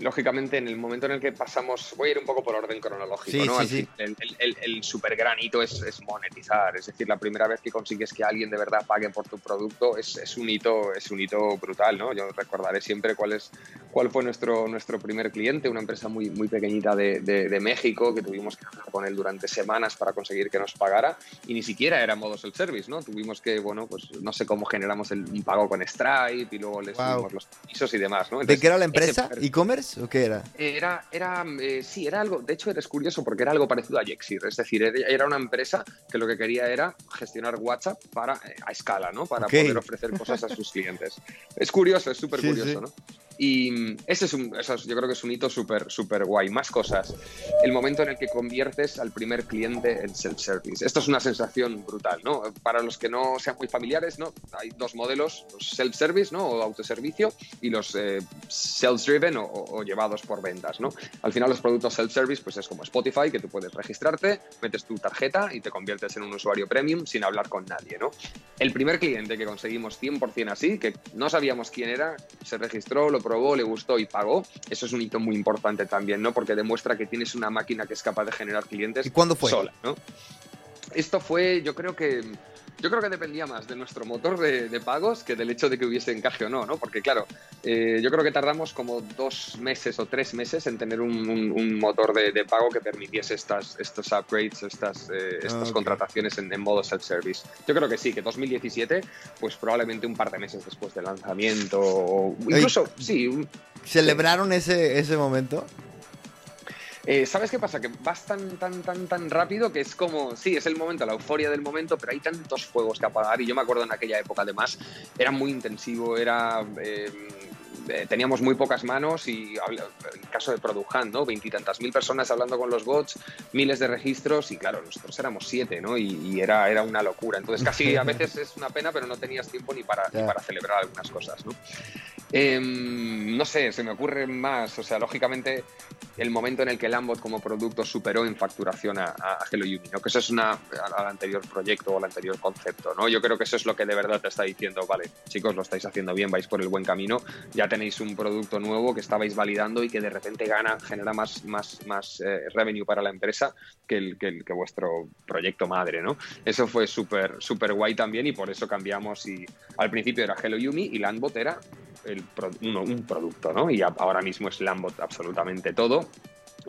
lógicamente, en el momento en el que pasamos, voy a ir un poco por orden cronológico, ¿no? El, el, super gran hito es, monetizar, es decir, la primera vez que consigues que alguien de verdad pague por tu producto es, un hito, es un hito brutal, ¿no? Yo recordaré siempre cuál es, cuál fue nuestro, nuestro primer cliente, una empresa muy, muy pequeñita de, de, México que tuvimos que hablar con él durante semanas para conseguir que nos pagara y ni siquiera era modo self-service, ¿no? Tuvimos que, bueno, pues no sé cómo generamos el, un pago con Stripe y luego les subimos los pisos y demás, ¿no? ¿De qué era la empresa? ¿E-commerce? O qué era? Era, era eh, sí, era algo, de hecho eres curioso porque era algo parecido a Yexir, es decir, era una empresa que lo que quería era gestionar WhatsApp para, eh, a escala, ¿no? Para poder ofrecer cosas a sus clientes. Es curioso, es súper curioso, ¿no? Y ese es un, yo creo que es un hito súper, súper guay. Más cosas. El momento en el que conviertes al primer cliente en self-service. Esto es una sensación brutal, ¿no? Para los que no sean muy familiares, ¿no? Hay dos modelos, los self-service, ¿no? O autoservicio y los eh, sales-driven o, llevados por ventas, ¿no? Al final los productos self-service, pues es como Spotify, que tú puedes registrarte, metes tu tarjeta y te conviertes en un usuario premium sin hablar con nadie, ¿no? El primer cliente que conseguimos 100% así, que no sabíamos quién era, se registró, lo probó, le gustó y pagó, eso es un hito muy importante también, ¿no? Porque demuestra que tienes una máquina que es capaz de generar clientes ¿Y cuándo fue? sola, ¿no? Esto fue, yo creo que yo creo que dependía más de nuestro motor de, pagos que del hecho de que hubiese encaje o no, ¿no? Porque claro, eh, yo creo que tardamos como dos meses o tres meses en tener un, motor de, pago que permitiese estas, estos upgrades, estas, eh, estas contrataciones en, modo self-service. Yo creo que sí, que 2017, pues probablemente un par de meses después del lanzamiento, o incluso, sí. ¿Celebraron ese, ese momento? Eh, ¿Sabes qué pasa? Que vas tan, tan, tan, tan rápido que es como, sí, es el momento, la euforia del momento, pero hay tantos fuegos que apagar. Y yo me acuerdo en aquella época, además, era muy intensivo, era. Eh, eh, teníamos muy pocas manos y en caso de Product Hunt, ¿no? Veintitantas mil personas hablando con los bots, miles de registros y claro, nosotros éramos siete, ¿no? Y, era, era una locura. Entonces casi a [laughs] veces es una pena, pero no tenías tiempo ni para, ni para celebrar algunas cosas, ¿no? Em, no sé, se me ocurre más. O sea, lógicamente, el momento en el que Lambot como producto superó en facturación a, Hello Yumi, ¿no? Que eso es una, al anterior proyecto o al anterior concepto, ¿no? Yo creo que eso es lo que de verdad te está diciendo, vale, chicos, lo estáis haciendo bien, vais por el buen camino, ya tenéis un producto nuevo que estabais validando y que de repente gana, genera más, más, más eh, revenue para la empresa que, el, que, que vuestro proyecto madre, ¿no? Eso fue súper, súper guay también y por eso cambiamos y al principio era Hello Yumi y Lambot era un producto, ¿no? Y ahora mismo es Lambot absolutamente todo.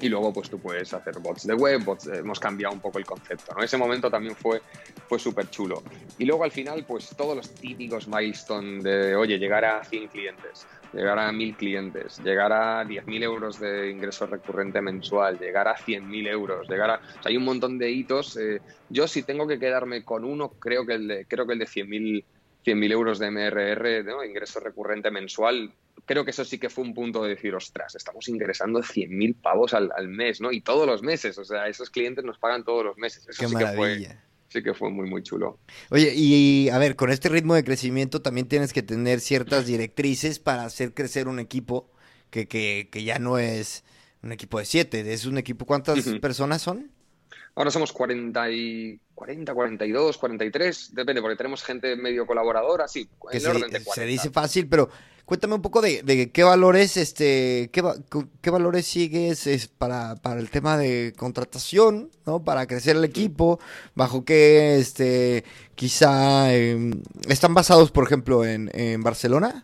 Y luego, pues tú puedes hacer bots de web, bots, eh, hemos cambiado un poco el concepto, ¿no? Ese momento también fue, fue súper chulo. Y luego al final, pues todos los típicos milestone de, oye, llegar a 100 clientes, llegar a 1000 clientes, llegar a 10.000 euros de ingreso recurrente mensual, llegar a 100.000 euros, llegar a... Hay un montón de hitos. Eh, yo si tengo que quedarme con uno, creo que el de, creo que el de 100.000 100.000 euros de MRR, ¿no? ingreso recurrente mensual, creo que eso sí que fue un punto de decir, ostras, estamos ingresando 100.000 pavos al, mes, ¿no? Y todos los meses, o sea, esos clientes nos pagan todos los meses. Eso Qué sí maravilla. Que fue, sí que fue muy, muy chulo. Oye, y a ver, con este ritmo de crecimiento también tienes que tener ciertas directrices para hacer crecer un equipo que, que, que ya no es un equipo de siete, es un equipo, ¿cuántas personas son? Ahora somos 40, y, 40, 42, 43, depende, porque tenemos gente medio colaboradora, sí, en se, orden de 40. se dice fácil, pero cuéntame un poco de, qué valores, este, qué, qué valores sigues es para, para, el tema de contratación, ¿no? Para crecer el equipo, bajo qué, este, quizá, em, están basados, por ejemplo, en, en Barcelona.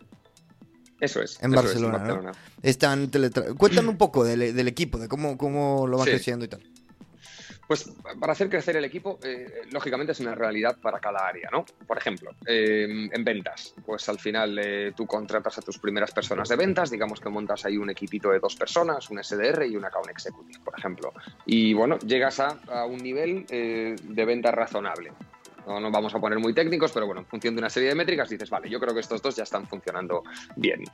Eso es. En Barcelona, Están Cuéntame un poco del, del, equipo, de cómo, cómo lo van creciendo y tal. Pues para hacer crecer el equipo, eh, lógicamente es una realidad para cada área, ¿no? Por ejemplo, eh, en ventas, pues al final eh, tú contratas a tus primeras personas de ventas, digamos que montas ahí un equipito de dos personas, un SDR y un account executive, por ejemplo. Y bueno, llegas a, un nivel de venta razonable. No nos vamos a poner muy técnicos, pero bueno, en función de una serie de métricas dices, vale, yo creo que estos dos ya están funcionando bien.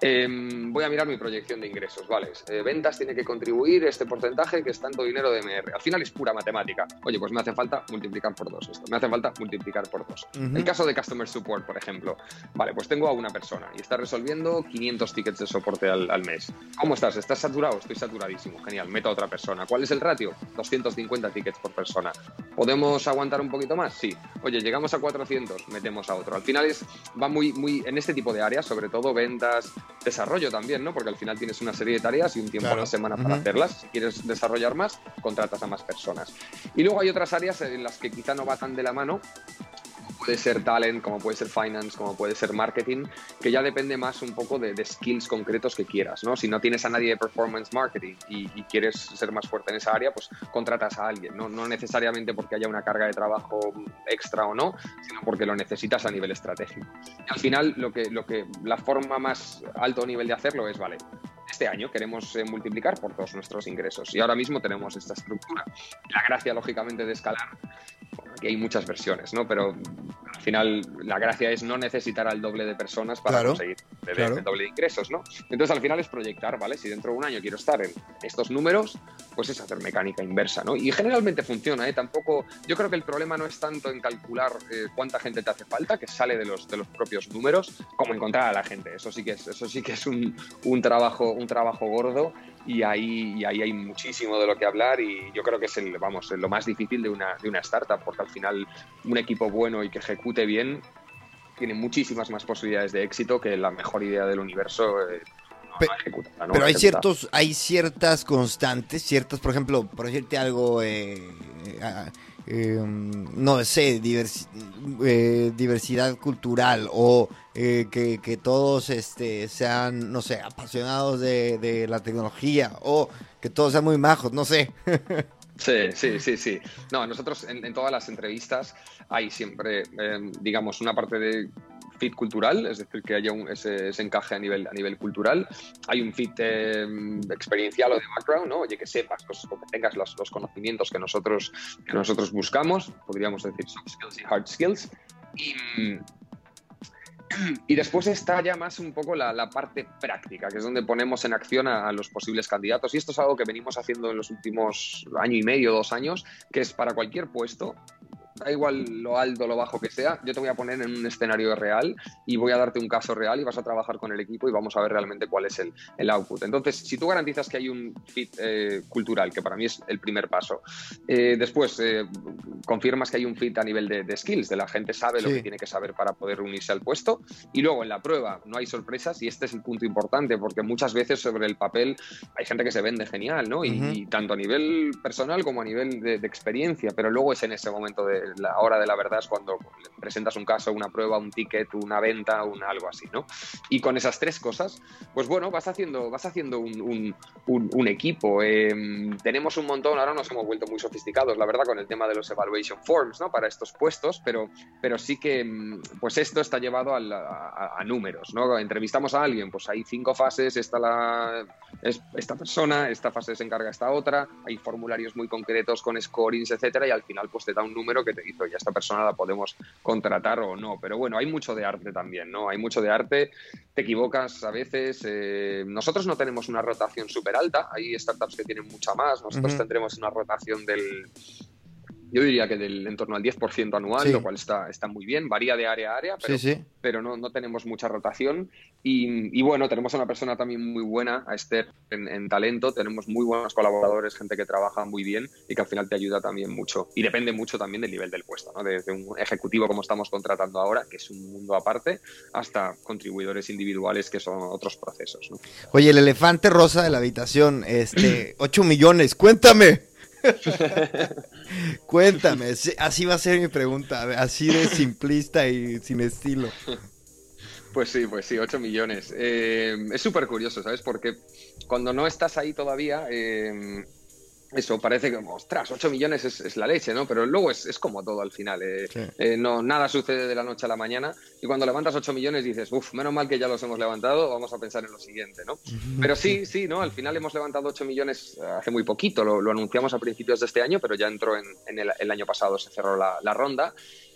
Em, voy a mirar mi proyección de ingresos, ¿vale? Eh, ventas tiene que contribuir este porcentaje que es tanto dinero de MR. Al final es pura matemática. Oye, pues me hace falta multiplicar por dos esto, me hace falta multiplicar por dos. El caso de Customer Support, por ejemplo, vale, pues tengo a una persona y está resolviendo 500 tickets de soporte al, al mes. ¿Cómo estás? ¿Estás saturado? Estoy saturadísimo. Genial, meto a otra persona. ¿Cuál es el ratio? 250 tickets por persona. ¿Podemos aguantar un poquito más? Sí. Oye, llegamos a 400, metemos a otro. Al final es, va muy, muy en este tipo de áreas, sobre todo ventas, desarrollo también, ¿no? Porque al final tienes una serie de tareas y un tiempo a la semana para hacerlas. Si quieres desarrollar más, contratas a más personas. Y luego hay otras áreas en las que quizá no va tan de la mano, puede ser talent, como puede ser finance, como puede ser marketing, que ya depende más un poco de, skills concretos que quieras, ¿no? Si no tienes a nadie de performance marketing y, quieres ser más fuerte en esa área, pues contratas a alguien, ¿no? No necesariamente porque haya una carga de trabajo extra o no, sino porque lo necesitas a nivel estratégico. Al final, lo que, lo que, la forma más alto nivel de hacerlo es, vale, este año queremos eh, multiplicar por todos nuestros ingresos y ahora mismo tenemos esta estructura. La gracia, lógicamente, de escalar aquí hay muchas versiones, ¿no? Pero al final la gracia es no necesitar al doble de personas para conseguir el, doble de ingresos, ¿no? Entonces al final es proyectar, ¿vale? Si dentro de un año quiero estar en estos números, pues es hacer mecánica inversa, ¿no? Y generalmente funciona, ¿eh? Tampoco, yo creo que el problema no es tanto en calcular eh, cuánta gente te hace falta, que sale de los, de los propios números, como encontrar a la gente. Eso sí que es, eso sí que es un, un trabajo, un trabajo gordo y ahí, y ahí hay muchísimo de lo que hablar y yo creo que es el, vamos, lo más difícil de una, de una startup, porque al final un equipo bueno y que ejecute bien tiene muchísimas más posibilidades de éxito que la mejor idea del universo. Eh, pero hay ciertos, hay ciertas constantes, ciertas, por ejemplo, por decirte algo, eh, em, no sé, eh, diversidad cultural o eh, que, todos este, sean, no sé, apasionados de, la tecnología o que todos sean muy majos, no sé. [laughs] Sí, sí, sí, sí. No, nosotros en, todas las entrevistas hay siempre, em, digamos, una parte de fit cultural, es decir, que haya un, ese, encaje a nivel, a nivel cultural. Hay un fit em, experiencial o de background, ¿no? Oye, que sepas, pues, o que tengas los, los, conocimientos que nosotros, que nosotros buscamos, podríamos decir soft skills y hard skills. Y, y después está ya más un poco la, la, parte práctica, que es donde ponemos en acción a, a, los posibles candidatos. Y esto es algo que venimos haciendo en los últimos año y medio, dos años, que es para cualquier puesto da igual lo alto o lo bajo que sea, yo te voy a poner en un escenario real y voy a darte un caso real y vas a trabajar con el equipo y vamos a ver realmente cuál es el, el output. Entonces, si tú garantizas que hay un fit eh, cultural, que para mí es el primer paso, eh, después eh, confirmas que hay un fit a nivel de, skills, de la gente sabe lo que tiene que saber para poder unirse al puesto y luego en la prueba no hay sorpresas y este es el punto importante porque muchas veces sobre el papel hay gente que se vende genial, ¿no? Y, tanto a nivel personal como a nivel de, de experiencia, pero luego es en ese momento de la hora de la verdad es cuando presentas un caso, una prueba, un ticket, una venta, un algo así, ¿no? Y con esas tres cosas, pues bueno, vas haciendo, vas haciendo un, equipo. Em, tenemos un montón, ahora nos hemos vuelto muy sofisticados, la verdad, con el tema de los evaluation forms, ¿no? Para estos puestos, pero, pero sí que, em, pues esto está llevado a, números, ¿no? Entrevistamos a alguien, pues hay cinco fases, está la, esta persona, esta fase se encarga esta otra, hay formularios muy concretos con scorings, etcétera, y al final pues te da un número que te dice, ya esta persona la podemos contratar o no. Pero bueno, hay mucho de arte también, ¿no? Hay mucho de arte, te equivocas a veces. Eh, nosotros no tenemos una rotación súper alta, hay startups que tienen mucha más, nosotros tendremos una rotación del yo diría que del en torno al 10% anual, lo cual está, está muy bien, varía de área a área, pero, pero no, no, tenemos mucha rotación. Y, bueno, tenemos a una persona también muy buena, a Esther, en, talento, tenemos muy buenos colaboradores, gente que trabaja muy bien y que al final te ayuda también mucho. Y depende mucho también del nivel del puesto, ¿no? desde un ejecutivo como estamos contratando ahora, que es un mundo aparte, hasta contribuidores individuales que son otros procesos. Oye, el elefante rosa de la habitación, este, [clears throat] 8 millones, cuéntame. [laughs] Cuéntame, así va a ser mi pregunta, así de simplista y sin estilo. Pues sí, pues sí, 8 millones. Eh, es súper curioso, ¿sabes? Porque cuando no estás ahí todavía, eh, eso parece que, ostras, 8 millones es, la leche, ¿no? Pero luego es, como todo al final. Eh, eh, no, nada sucede de la noche a la mañana y cuando levantas 8 millones dices, uff, menos mal que ya los hemos levantado, vamos a pensar en lo siguiente, ¿no? Pero sí, sí, ¿no? Al final hemos levantado 8 millones eh, hace muy poquito, lo, anunciamos a principios de este año, pero ya entró en, el, año pasado, se cerró la, ronda.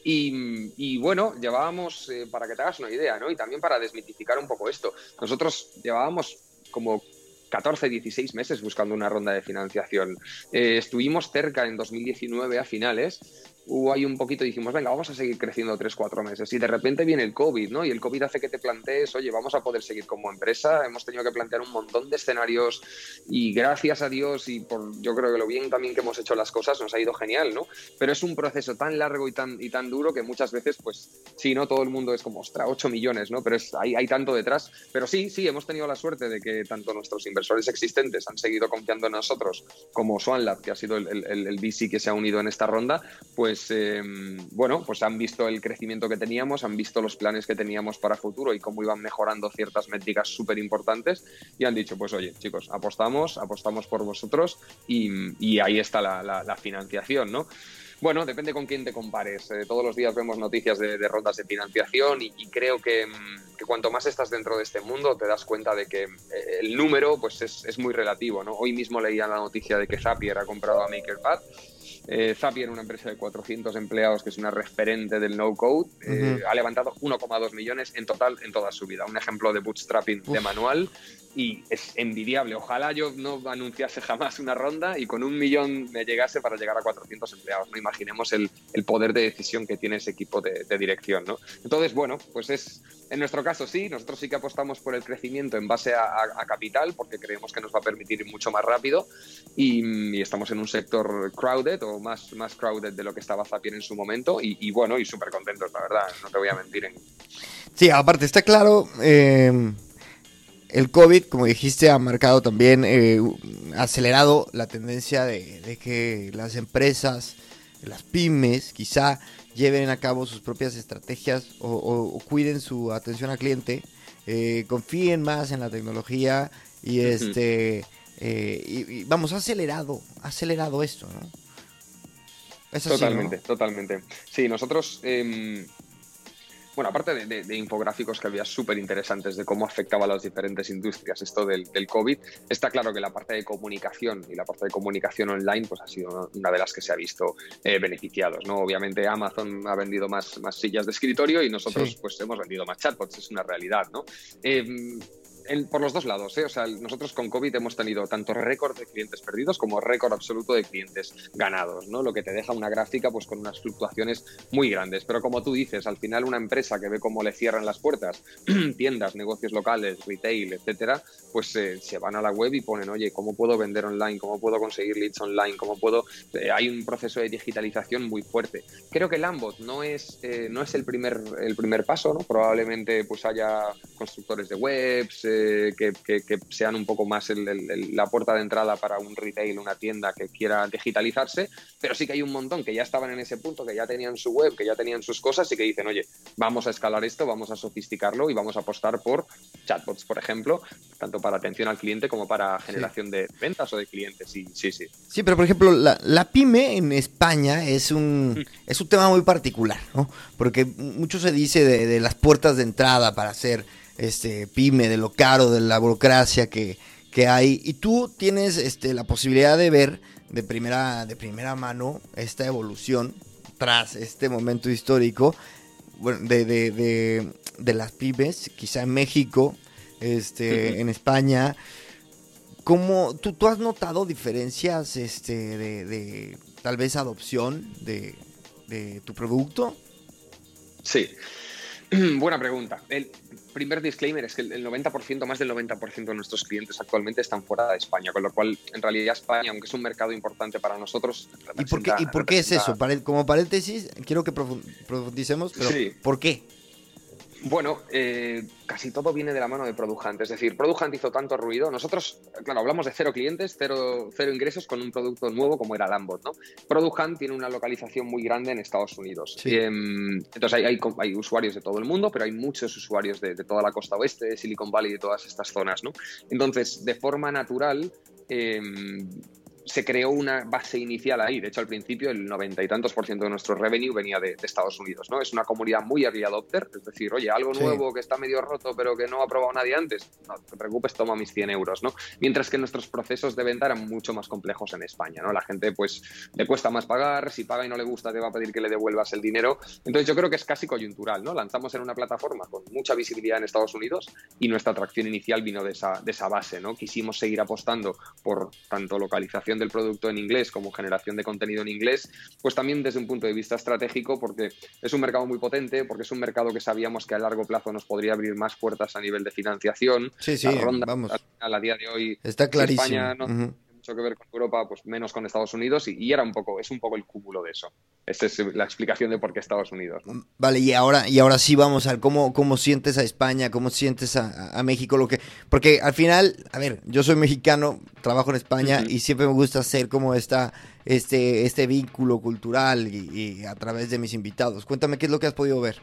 Y, bueno, llevábamos, para que te hagas una idea, ¿no? Y también para desmitificar un poco esto, nosotros llevábamos como 14, 16 meses buscando una ronda de financiación. Eh, estuvimos cerca en 2019 a finales hubo ahí un poquito dijimos, venga, vamos a seguir creciendo tres, cuatro meses. Y de repente viene el COVID, ¿no? Y el COVID hace que te plantees, oye, vamos a poder seguir como empresa. Hemos tenido que plantear un montón de escenarios y gracias a Dios y por yo creo que lo bien también que hemos hecho las cosas nos ha ido genial, ¿no? Pero es un proceso tan largo y tan, y tan duro que muchas veces, pues sí, ¿no? Todo el mundo es como, ostras, 8 millones, ¿no? Pero es, hay, hay tanto detrás. Pero sí, sí, hemos tenido la suerte de que tanto nuestros inversores existentes han seguido confiando en nosotros como SwanLab, que ha sido el, el, el VC que se ha unido en esta ronda, pues... Eh, bueno, pues han visto el crecimiento que teníamos, han visto los planes que teníamos para futuro y cómo iban mejorando ciertas métricas súper importantes y han dicho, pues oye, chicos, apostamos, apostamos por vosotros y, ahí está la, financiación, ¿no? Bueno, depende con quién te compares. Eh, todos los días vemos noticias de, rondas de financiación y, creo que, cuanto más estás dentro de este mundo te das cuenta de que eh, el número pues es, muy relativo. ¿no? Hoy mismo leía la noticia de que Zapier ha comprado a MakerPad eh, Zapier, una empresa de 400 empleados que es una referente del no-code, eh, ha levantado 1,2 millones en total en toda su vida. Un ejemplo de bootstrapping de manual y es envidiable. Ojalá yo no anunciase jamás una ronda y con un millón me llegase para llegar a 400 empleados. No imaginemos el, poder de decisión que tiene ese equipo de, dirección. ¿no? Entonces, bueno, pues es en nuestro caso sí, nosotros sí que apostamos por el crecimiento en base a, capital porque creemos que nos va a permitir ir mucho más rápido y, estamos en un sector crowded o más, más crowded de lo que estaba Zapier en su momento y, bueno, y súper contentos, la verdad, no te voy a mentir. En... Sí, aparte está claro, eh, el COVID, como dijiste, ha marcado también, eh, acelerado la tendencia de, que las empresas las pymes quizá lleven a cabo sus propias estrategias o, cuiden su atención al cliente, eh, confíen más en la tecnología y este eh, y, vamos, ha acelerado, ha acelerado esto, ¿no? Totalmente, totalmente. Sí, nosotros em, bueno, aparte de, infográficos que había súper interesantes de cómo afectaba a las diferentes industrias esto del, COVID, está claro que la parte de comunicación y la parte de comunicación online pues ha sido una de las que se ha visto eh, beneficiados. ¿no? Obviamente Amazon ha vendido más, más sillas de escritorio y nosotros pues hemos vendido más chatbots, es una realidad. ¿no? Em, por los dos lados. ¿eh? O sea, nosotros con COVID hemos tenido tanto récord de clientes perdidos como récord absoluto de clientes ganados, ¿no? Lo que te deja una gráfica pues con unas fluctuaciones muy grandes. Pero como tú dices, al final una empresa que ve cómo le cierran las puertas, [clears throat] tiendas, negocios locales, retail, etcétera, pues eh, se van a la web y ponen, oye, ¿cómo puedo vender online? ¿Cómo puedo conseguir leads online? ¿Cómo puedo...? Eh, hay un proceso de digitalización muy fuerte. Creo que Lambot no es, no es el, primer, el primer paso, ¿no? Probablemente pues haya constructores de webs, que, sean un poco más la puerta de entrada para un retail, una tienda que quiera digitalizarse, pero sí que hay un montón que ya estaban en ese punto, que ya tenían su web, que ya tenían sus cosas y que dicen, oye, vamos a escalar esto, vamos a sofisticarlo y vamos a apostar por chatbots, por ejemplo, tanto para atención al cliente como para generación de ventas o de clientes. Sí, sí, sí. Sí, pero por ejemplo, la, pyme en España es un, mm. es un tema muy particular, ¿no? Porque mucho se dice de, de las puertas de entrada para hacer este, pyme, de lo caro, de la burocracia que, hay. Y tú tienes este, la posibilidad de ver de primera, de primera mano esta evolución tras este momento histórico de, de, las pymes, quizá en México, este, en España. ¿Cómo, tú, ¿Tú has notado diferencias este, de, tal vez adopción de, de tu producto? Sí. [clears throat] Buena pregunta. El primer disclaimer es que el 90%, más del 90% de nuestros clientes actualmente están fuera de España, con lo cual, en realidad, España, aunque es un mercado importante para nosotros. ¿Y por qué, ¿y por qué es eso? Como paréntesis, quiero que profundicemos, pero ¿por qué? Bueno, eh, casi todo viene de la mano de Product Hunt. Es decir, Product Hunt hizo tanto ruido. Nosotros, claro, hablamos de cero clientes, cero, cero ingresos con un producto nuevo como era Lambot, ¿no? Product Hunt tiene una localización muy grande en Estados Unidos. Em, entonces, hay, hay, usuarios de todo el mundo, pero hay muchos usuarios de, de, toda la costa oeste, de Silicon Valley, de todas estas zonas, ¿no? Entonces, de forma natural, eh, se creó una base inicial ahí. De hecho, al principio el noventa y tantos por ciento de nuestro revenue venía de, Estados Unidos. ¿no? Es una comunidad muy early adopter, es decir, oye, algo nuevo que está medio roto pero que no ha probado nadie antes, no te preocupes, toma mis 100 euros. ¿no? Mientras que nuestros procesos de venta eran mucho más complejos en España. ¿no? La gente pues le cuesta más pagar, si paga y no le gusta te va a pedir que le devuelvas el dinero. Entonces yo creo que es casi coyuntural. ¿no? Lanzamos en una plataforma con mucha visibilidad en Estados Unidos y nuestra atracción inicial vino de esa, de esa base. ¿no? Quisimos seguir apostando por tanto localización del producto en inglés como generación de contenido en inglés, pues también desde un punto de vista estratégico, porque es un mercado muy potente, porque es un mercado que sabíamos que a largo plazo nos podría abrir más puertas a nivel de financiación. Sí, sí, vamos. A, día de hoy, está clarísimo. España no mucho que ver con Europa, pues menos con Estados Unidos, y, era un poco, es un poco el cúmulo de eso. Esa es la explicación de por qué Estados Unidos. Vale, y ahora, y ahora sí vamos a ver cómo, cómo sientes a España, cómo sientes a, México, lo que. Porque al final, a ver, yo soy mexicano, trabajo en España y siempre me gusta hacer como esta, este, este vínculo cultural y a través de mis invitados. Cuéntame qué es lo que has podido ver.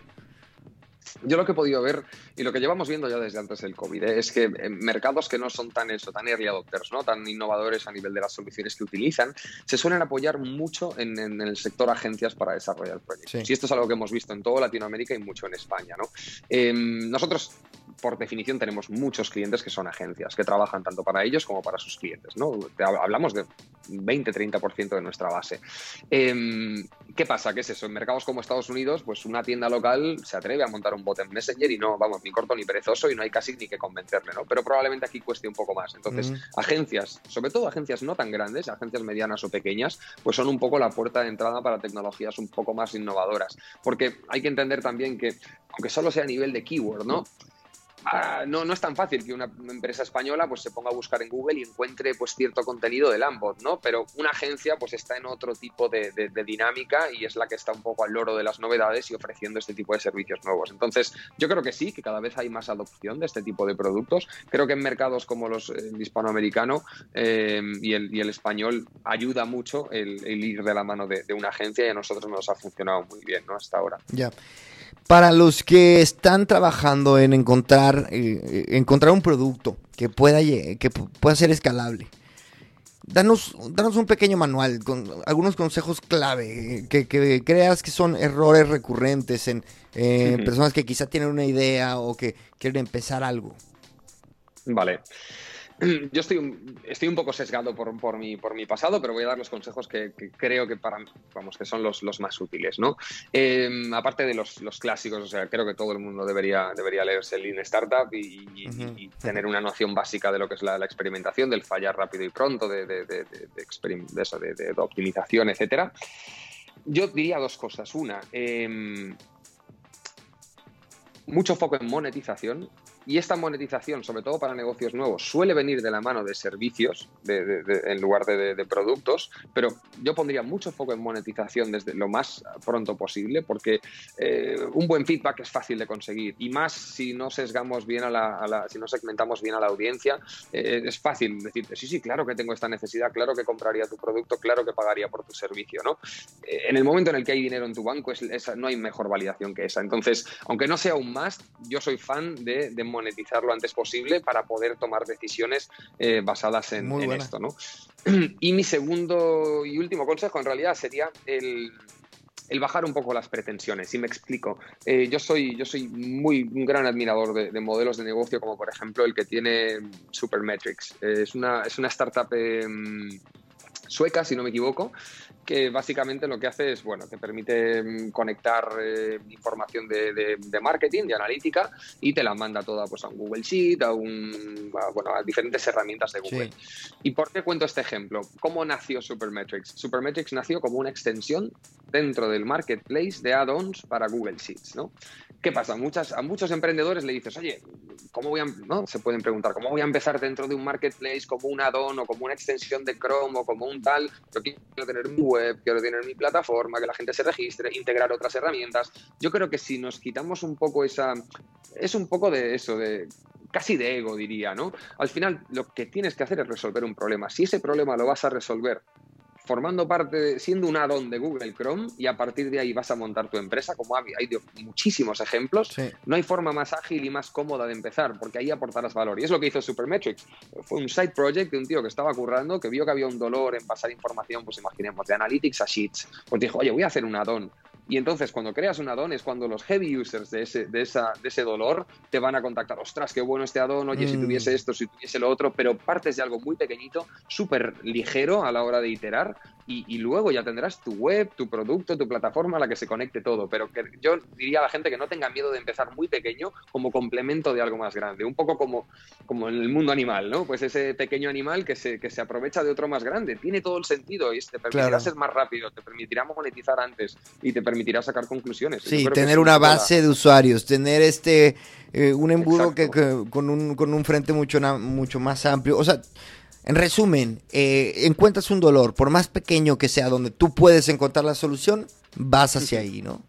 Yo lo que he podido ver y lo que llevamos viendo ya desde antes del COVID ¿eh? es que en mercados que no son tan eso, tan early adopters, ¿no? tan innovadores a nivel de las soluciones que utilizan, se suelen apoyar mucho en, el sector agencias para desarrollar proyectos. Y esto es algo que hemos visto en toda Latinoamérica y mucho en España. ¿no? Em, nosotros por definición tenemos muchos clientes que son agencias, que trabajan tanto para ellos como para sus clientes. ¿no? Hablamos de 20-30% de nuestra base. Em, ¿Qué pasa? ¿Qué es eso? En mercados como Estados Unidos, pues una tienda local se atreve a montar un bot en Messenger y no, vamos, ni corto ni perezoso y no hay casi ni que convencerle, ¿no? Pero probablemente aquí cueste un poco más. Entonces, agencias, sobre todo agencias no tan grandes, agencias medianas o pequeñas, pues son un poco la puerta de entrada para tecnologías un poco más innovadoras. Porque hay que entender también que, aunque solo sea a nivel de keyword, ¿no? Ah, no, no es tan fácil que una empresa española pues se ponga a buscar en Google y encuentre pues cierto contenido de Lambot, ¿no? Pero una agencia pues está en otro tipo de, dinámica y es la que está un poco al loro de las novedades y ofreciendo este tipo de servicios nuevos. Entonces, yo creo que sí, que cada vez hay más adopción de este tipo de productos. Creo que en mercados como los el hispanoamericano eh, y, el, y, el, español ayuda mucho el, ir de la mano de, una agencia y a nosotros nos ha funcionado muy bien, ¿no? Hasta ahora. Ya. Para los que están trabajando en encontrar, eh, encontrar un producto que pueda, que pueda ser escalable, danos, danos un pequeño manual con algunos consejos clave que, creas que son errores recurrentes en personas que quizá tienen una idea o que quieren empezar algo. Vale. [clears throat] yo estoy un, estoy un poco sesgado por, por, mi, por mi pasado, pero voy a dar los consejos que, creo que para vamos, que son los, los más útiles, ¿no? Em, aparte de los, los, clásicos, o sea, creo que todo el mundo debería, debería leerse el Lean Startup y, tener una noción básica de lo que es la, experimentación, del fallar rápido y pronto, de, de, de, de eso, de, optimización, etcétera. Yo diría dos cosas. Una, em, mucho foco en monetización y esta monetización, sobre todo para negocios nuevos, suele venir de la mano de servicios en lugar de, productos, pero yo pondría mucho foco en monetización desde lo más pronto posible, porque eh, un buen feedback es fácil de conseguir y más si no sesgamos bien a la, si no segmentamos bien a la audiencia, eh, es fácil decirte, sí, sí, claro que tengo esta necesidad, claro que compraría tu producto, claro que pagaría por tu servicio, ¿no? Eh, en el momento en el que hay dinero en tu banco, es, no hay mejor validación que esa. Entonces, aunque no sea un más, yo soy fan de, de monetizar lo antes posible para poder tomar decisiones eh, basadas en, esto. ¿no? [clears throat] Y mi segundo y último consejo en realidad sería el, bajar un poco las pretensiones. Y me explico. Eh, yo, soy, yo soy muy un gran admirador de, modelos de negocio como por ejemplo el que tiene Supermetrics. es, una, es una startup em, sueca, si no me equivoco, que básicamente lo que hace es, bueno, te permite mm, conectar eh, información de, marketing, de analítica, y te la manda toda pues, a un Google Sheet, a, un, bueno, a diferentes herramientas de Google. ¿Y por qué cuento este ejemplo? ¿Cómo nació Supermetrics? Supermetrics nació como una extensión dentro del marketplace de add-ons para Google Sheets, ¿no? ¿Qué pasa? Muchas, a muchos emprendedores le dices, oye, ¿cómo voy a, no? Se pueden preguntar, ¿cómo voy a empezar dentro de un marketplace como un add-on o como una extensión de Chrome o como un tal? Yo quiero tener mi web, quiero tener mi plataforma, que la gente se registre, integrar otras herramientas. Yo creo que si nos quitamos un poco esa... Es un poco de eso, de casi de ego, diría, ¿no? Al final, lo que tienes que hacer es resolver un problema. Si ese problema lo vas a resolver formando parte, siendo un add-on de Google Chrome y a partir de ahí vas a montar tu empresa, como hay, muchísimos ejemplos, no hay forma más ágil y más cómoda de empezar, porque ahí aportarás valor. Y es lo que hizo Supermetrics. Fue un side project de un tío que estaba currando, que vio que había un dolor en pasar información, pues imaginemos, de Analytics a Sheets. Pues dijo, oye, voy a hacer un add-on. Y entonces cuando creas un add-on es cuando los heavy users de ese, de, esa, de ese dolor te van a contactar, ostras, qué bueno este add-on, oye, si mm. tuviese esto, si tuviese lo otro, pero partes de algo muy pequeñito, súper ligero a la hora de iterar y, luego ya tendrás tu web, tu producto, tu plataforma a la que se conecte todo. Pero que yo diría a la gente que no tenga miedo de empezar muy pequeño como complemento de algo más grande. Un poco como, como en el mundo animal, ¿no? Pues ese pequeño animal que se, que se aprovecha de otro más grande. Tiene todo el sentido y te permitirá ser más rápido, te permitirá monetizar antes y te permitirá sacar conclusiones. Sí, tener una base de usuarios, tener este eh, un embudo que, con, un, con un frente mucho, mucho más amplio. O sea, en resumen, eh, encuentras un dolor, por más pequeño que sea, donde tú puedes encontrar la solución, vas hacia ahí, ¿no?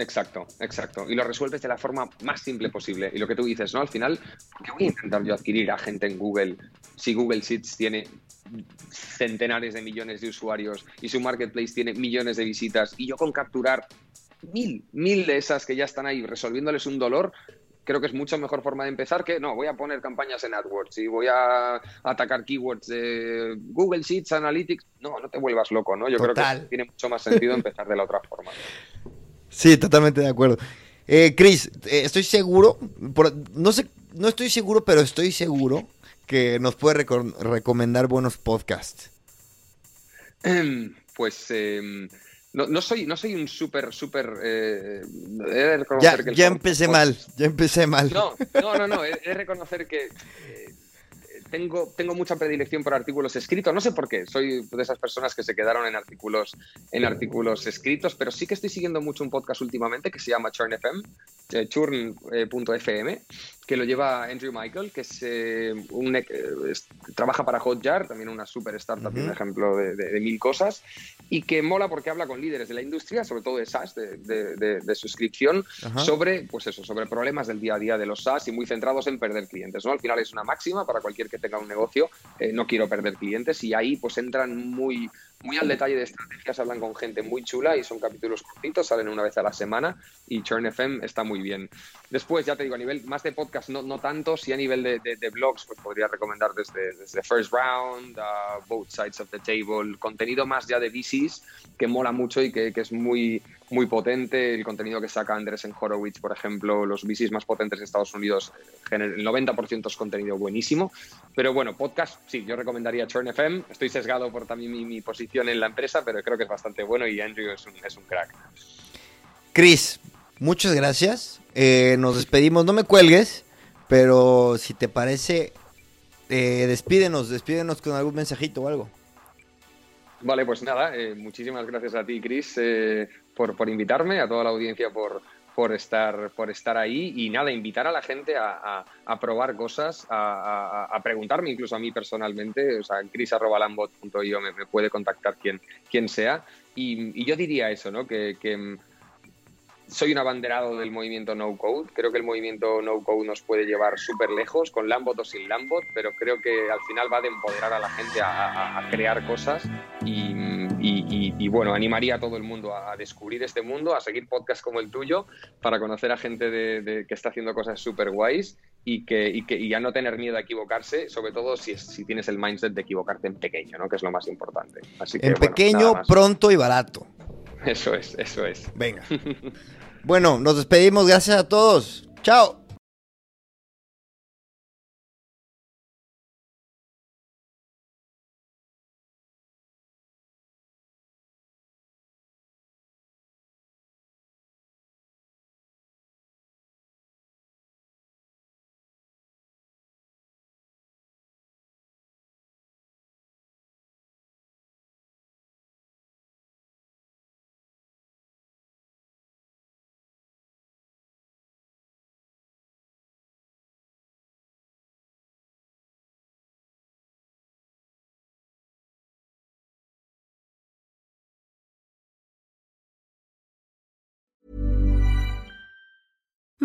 Exacto, exacto. Y lo resuelves de la forma más simple posible. Y lo que tú dices, ¿no? Al final, ¿por qué voy a intentar yo adquirir a gente en Google si Google Sheets tiene centenares de millones de usuarios y su marketplace tiene millones de visitas y yo con capturar mil, mil de esas que ya están ahí resolviéndoles un dolor, creo que es mucho mejor forma de empezar que no, voy a poner campañas en AdWords y voy a atacar keywords de Google Sheets, Analytics. No, no te vuelvas loco, ¿no? Yo creo que tiene mucho más sentido empezar de la otra forma. [laughs] Sí, totalmente de acuerdo. Eh, Chris, eh, estoy seguro, no sé, no estoy seguro, pero estoy seguro que nos puede recomendar buenos podcasts. [clears throat] pues em, no, no, soy, no soy un súper, súper... Eh, ya, ya empecé mal, ya empecé mal. No, no, no, no he, de reconocer que eh, tengo, tengo mucha predilección por artículos escritos. No sé por qué, soy de esas personas que se quedaron en artículos, en artículos escritos, pero sí que estoy siguiendo mucho un podcast últimamente que se llama Churn FM, eh, churn.fm, que lo lleva Andrew Michael, que es, eh, un, eh, trabaja para Hotjar, también una super startup, un ejemplo de, mil cosas, y que mola porque habla con líderes de la industria, sobre todo de SaaS, de, suscripción, sobre, pues eso, sobre problemas del día a día de los SaaS y muy centrados en perder clientes. ¿no? Al final es una máxima para cualquier que tenga un negocio, eh, no quiero perder clientes, y ahí pues entran muy muy al detalle de estrategias, hablan con gente muy chula y son capítulos cortitos, salen una vez a la semana y Churn FM está muy bien. Después, ya te digo, a nivel más de podcast, no, no tanto, si a nivel de, de, blogs, pues podría recomendar desde, desde First Round, Both Sides of the Table, contenido más ya de VCs que mola mucho y que, que es muy, muy potente. El contenido que saca Andrés Horowitz, por ejemplo, los VCs más potentes de Estados Unidos, el 90% es contenido buenísimo. Pero bueno, podcast, sí, yo recomendaría Churn FM. Estoy sesgado por también mi, posición en la empresa, pero creo que es bastante bueno y Andrew es un, es un crack. Chris, muchas gracias. Eh, nos despedimos, no me cuelgues, pero si te parece, eh, despídenos, despídenos con algún mensajito o algo. Vale, pues nada, eh, muchísimas gracias a ti, Chris, por, por, invitarme, a toda la audiencia por, por, estar, por estar ahí y nada, invitar a la gente a, a, probar cosas, a, a, preguntarme incluso a mí personalmente, o sea, chris.lambot.io me, me puede contactar quien, quien sea. Y, y yo diría eso, ¿no? Que, que soy un abanderado del movimiento no code. Creo que el movimiento no code nos puede llevar súper lejos, con Lambot o sin Lambot, pero creo que al final va de empoderar a la gente a, crear cosas y, bueno, animaría a todo el mundo a, descubrir este mundo, a seguir podcasts como el tuyo para conocer a gente de, que está haciendo cosas súper guays y que, y que ya no tener miedo a equivocarse, sobre todo si, si tienes el mindset de equivocarte en pequeño, ¿no? que es lo más importante. Así que, en pequeño, pronto y barato. Eso es, eso es. Venga. [laughs] Bueno, nos despedimos. Gracias a todos. Chao.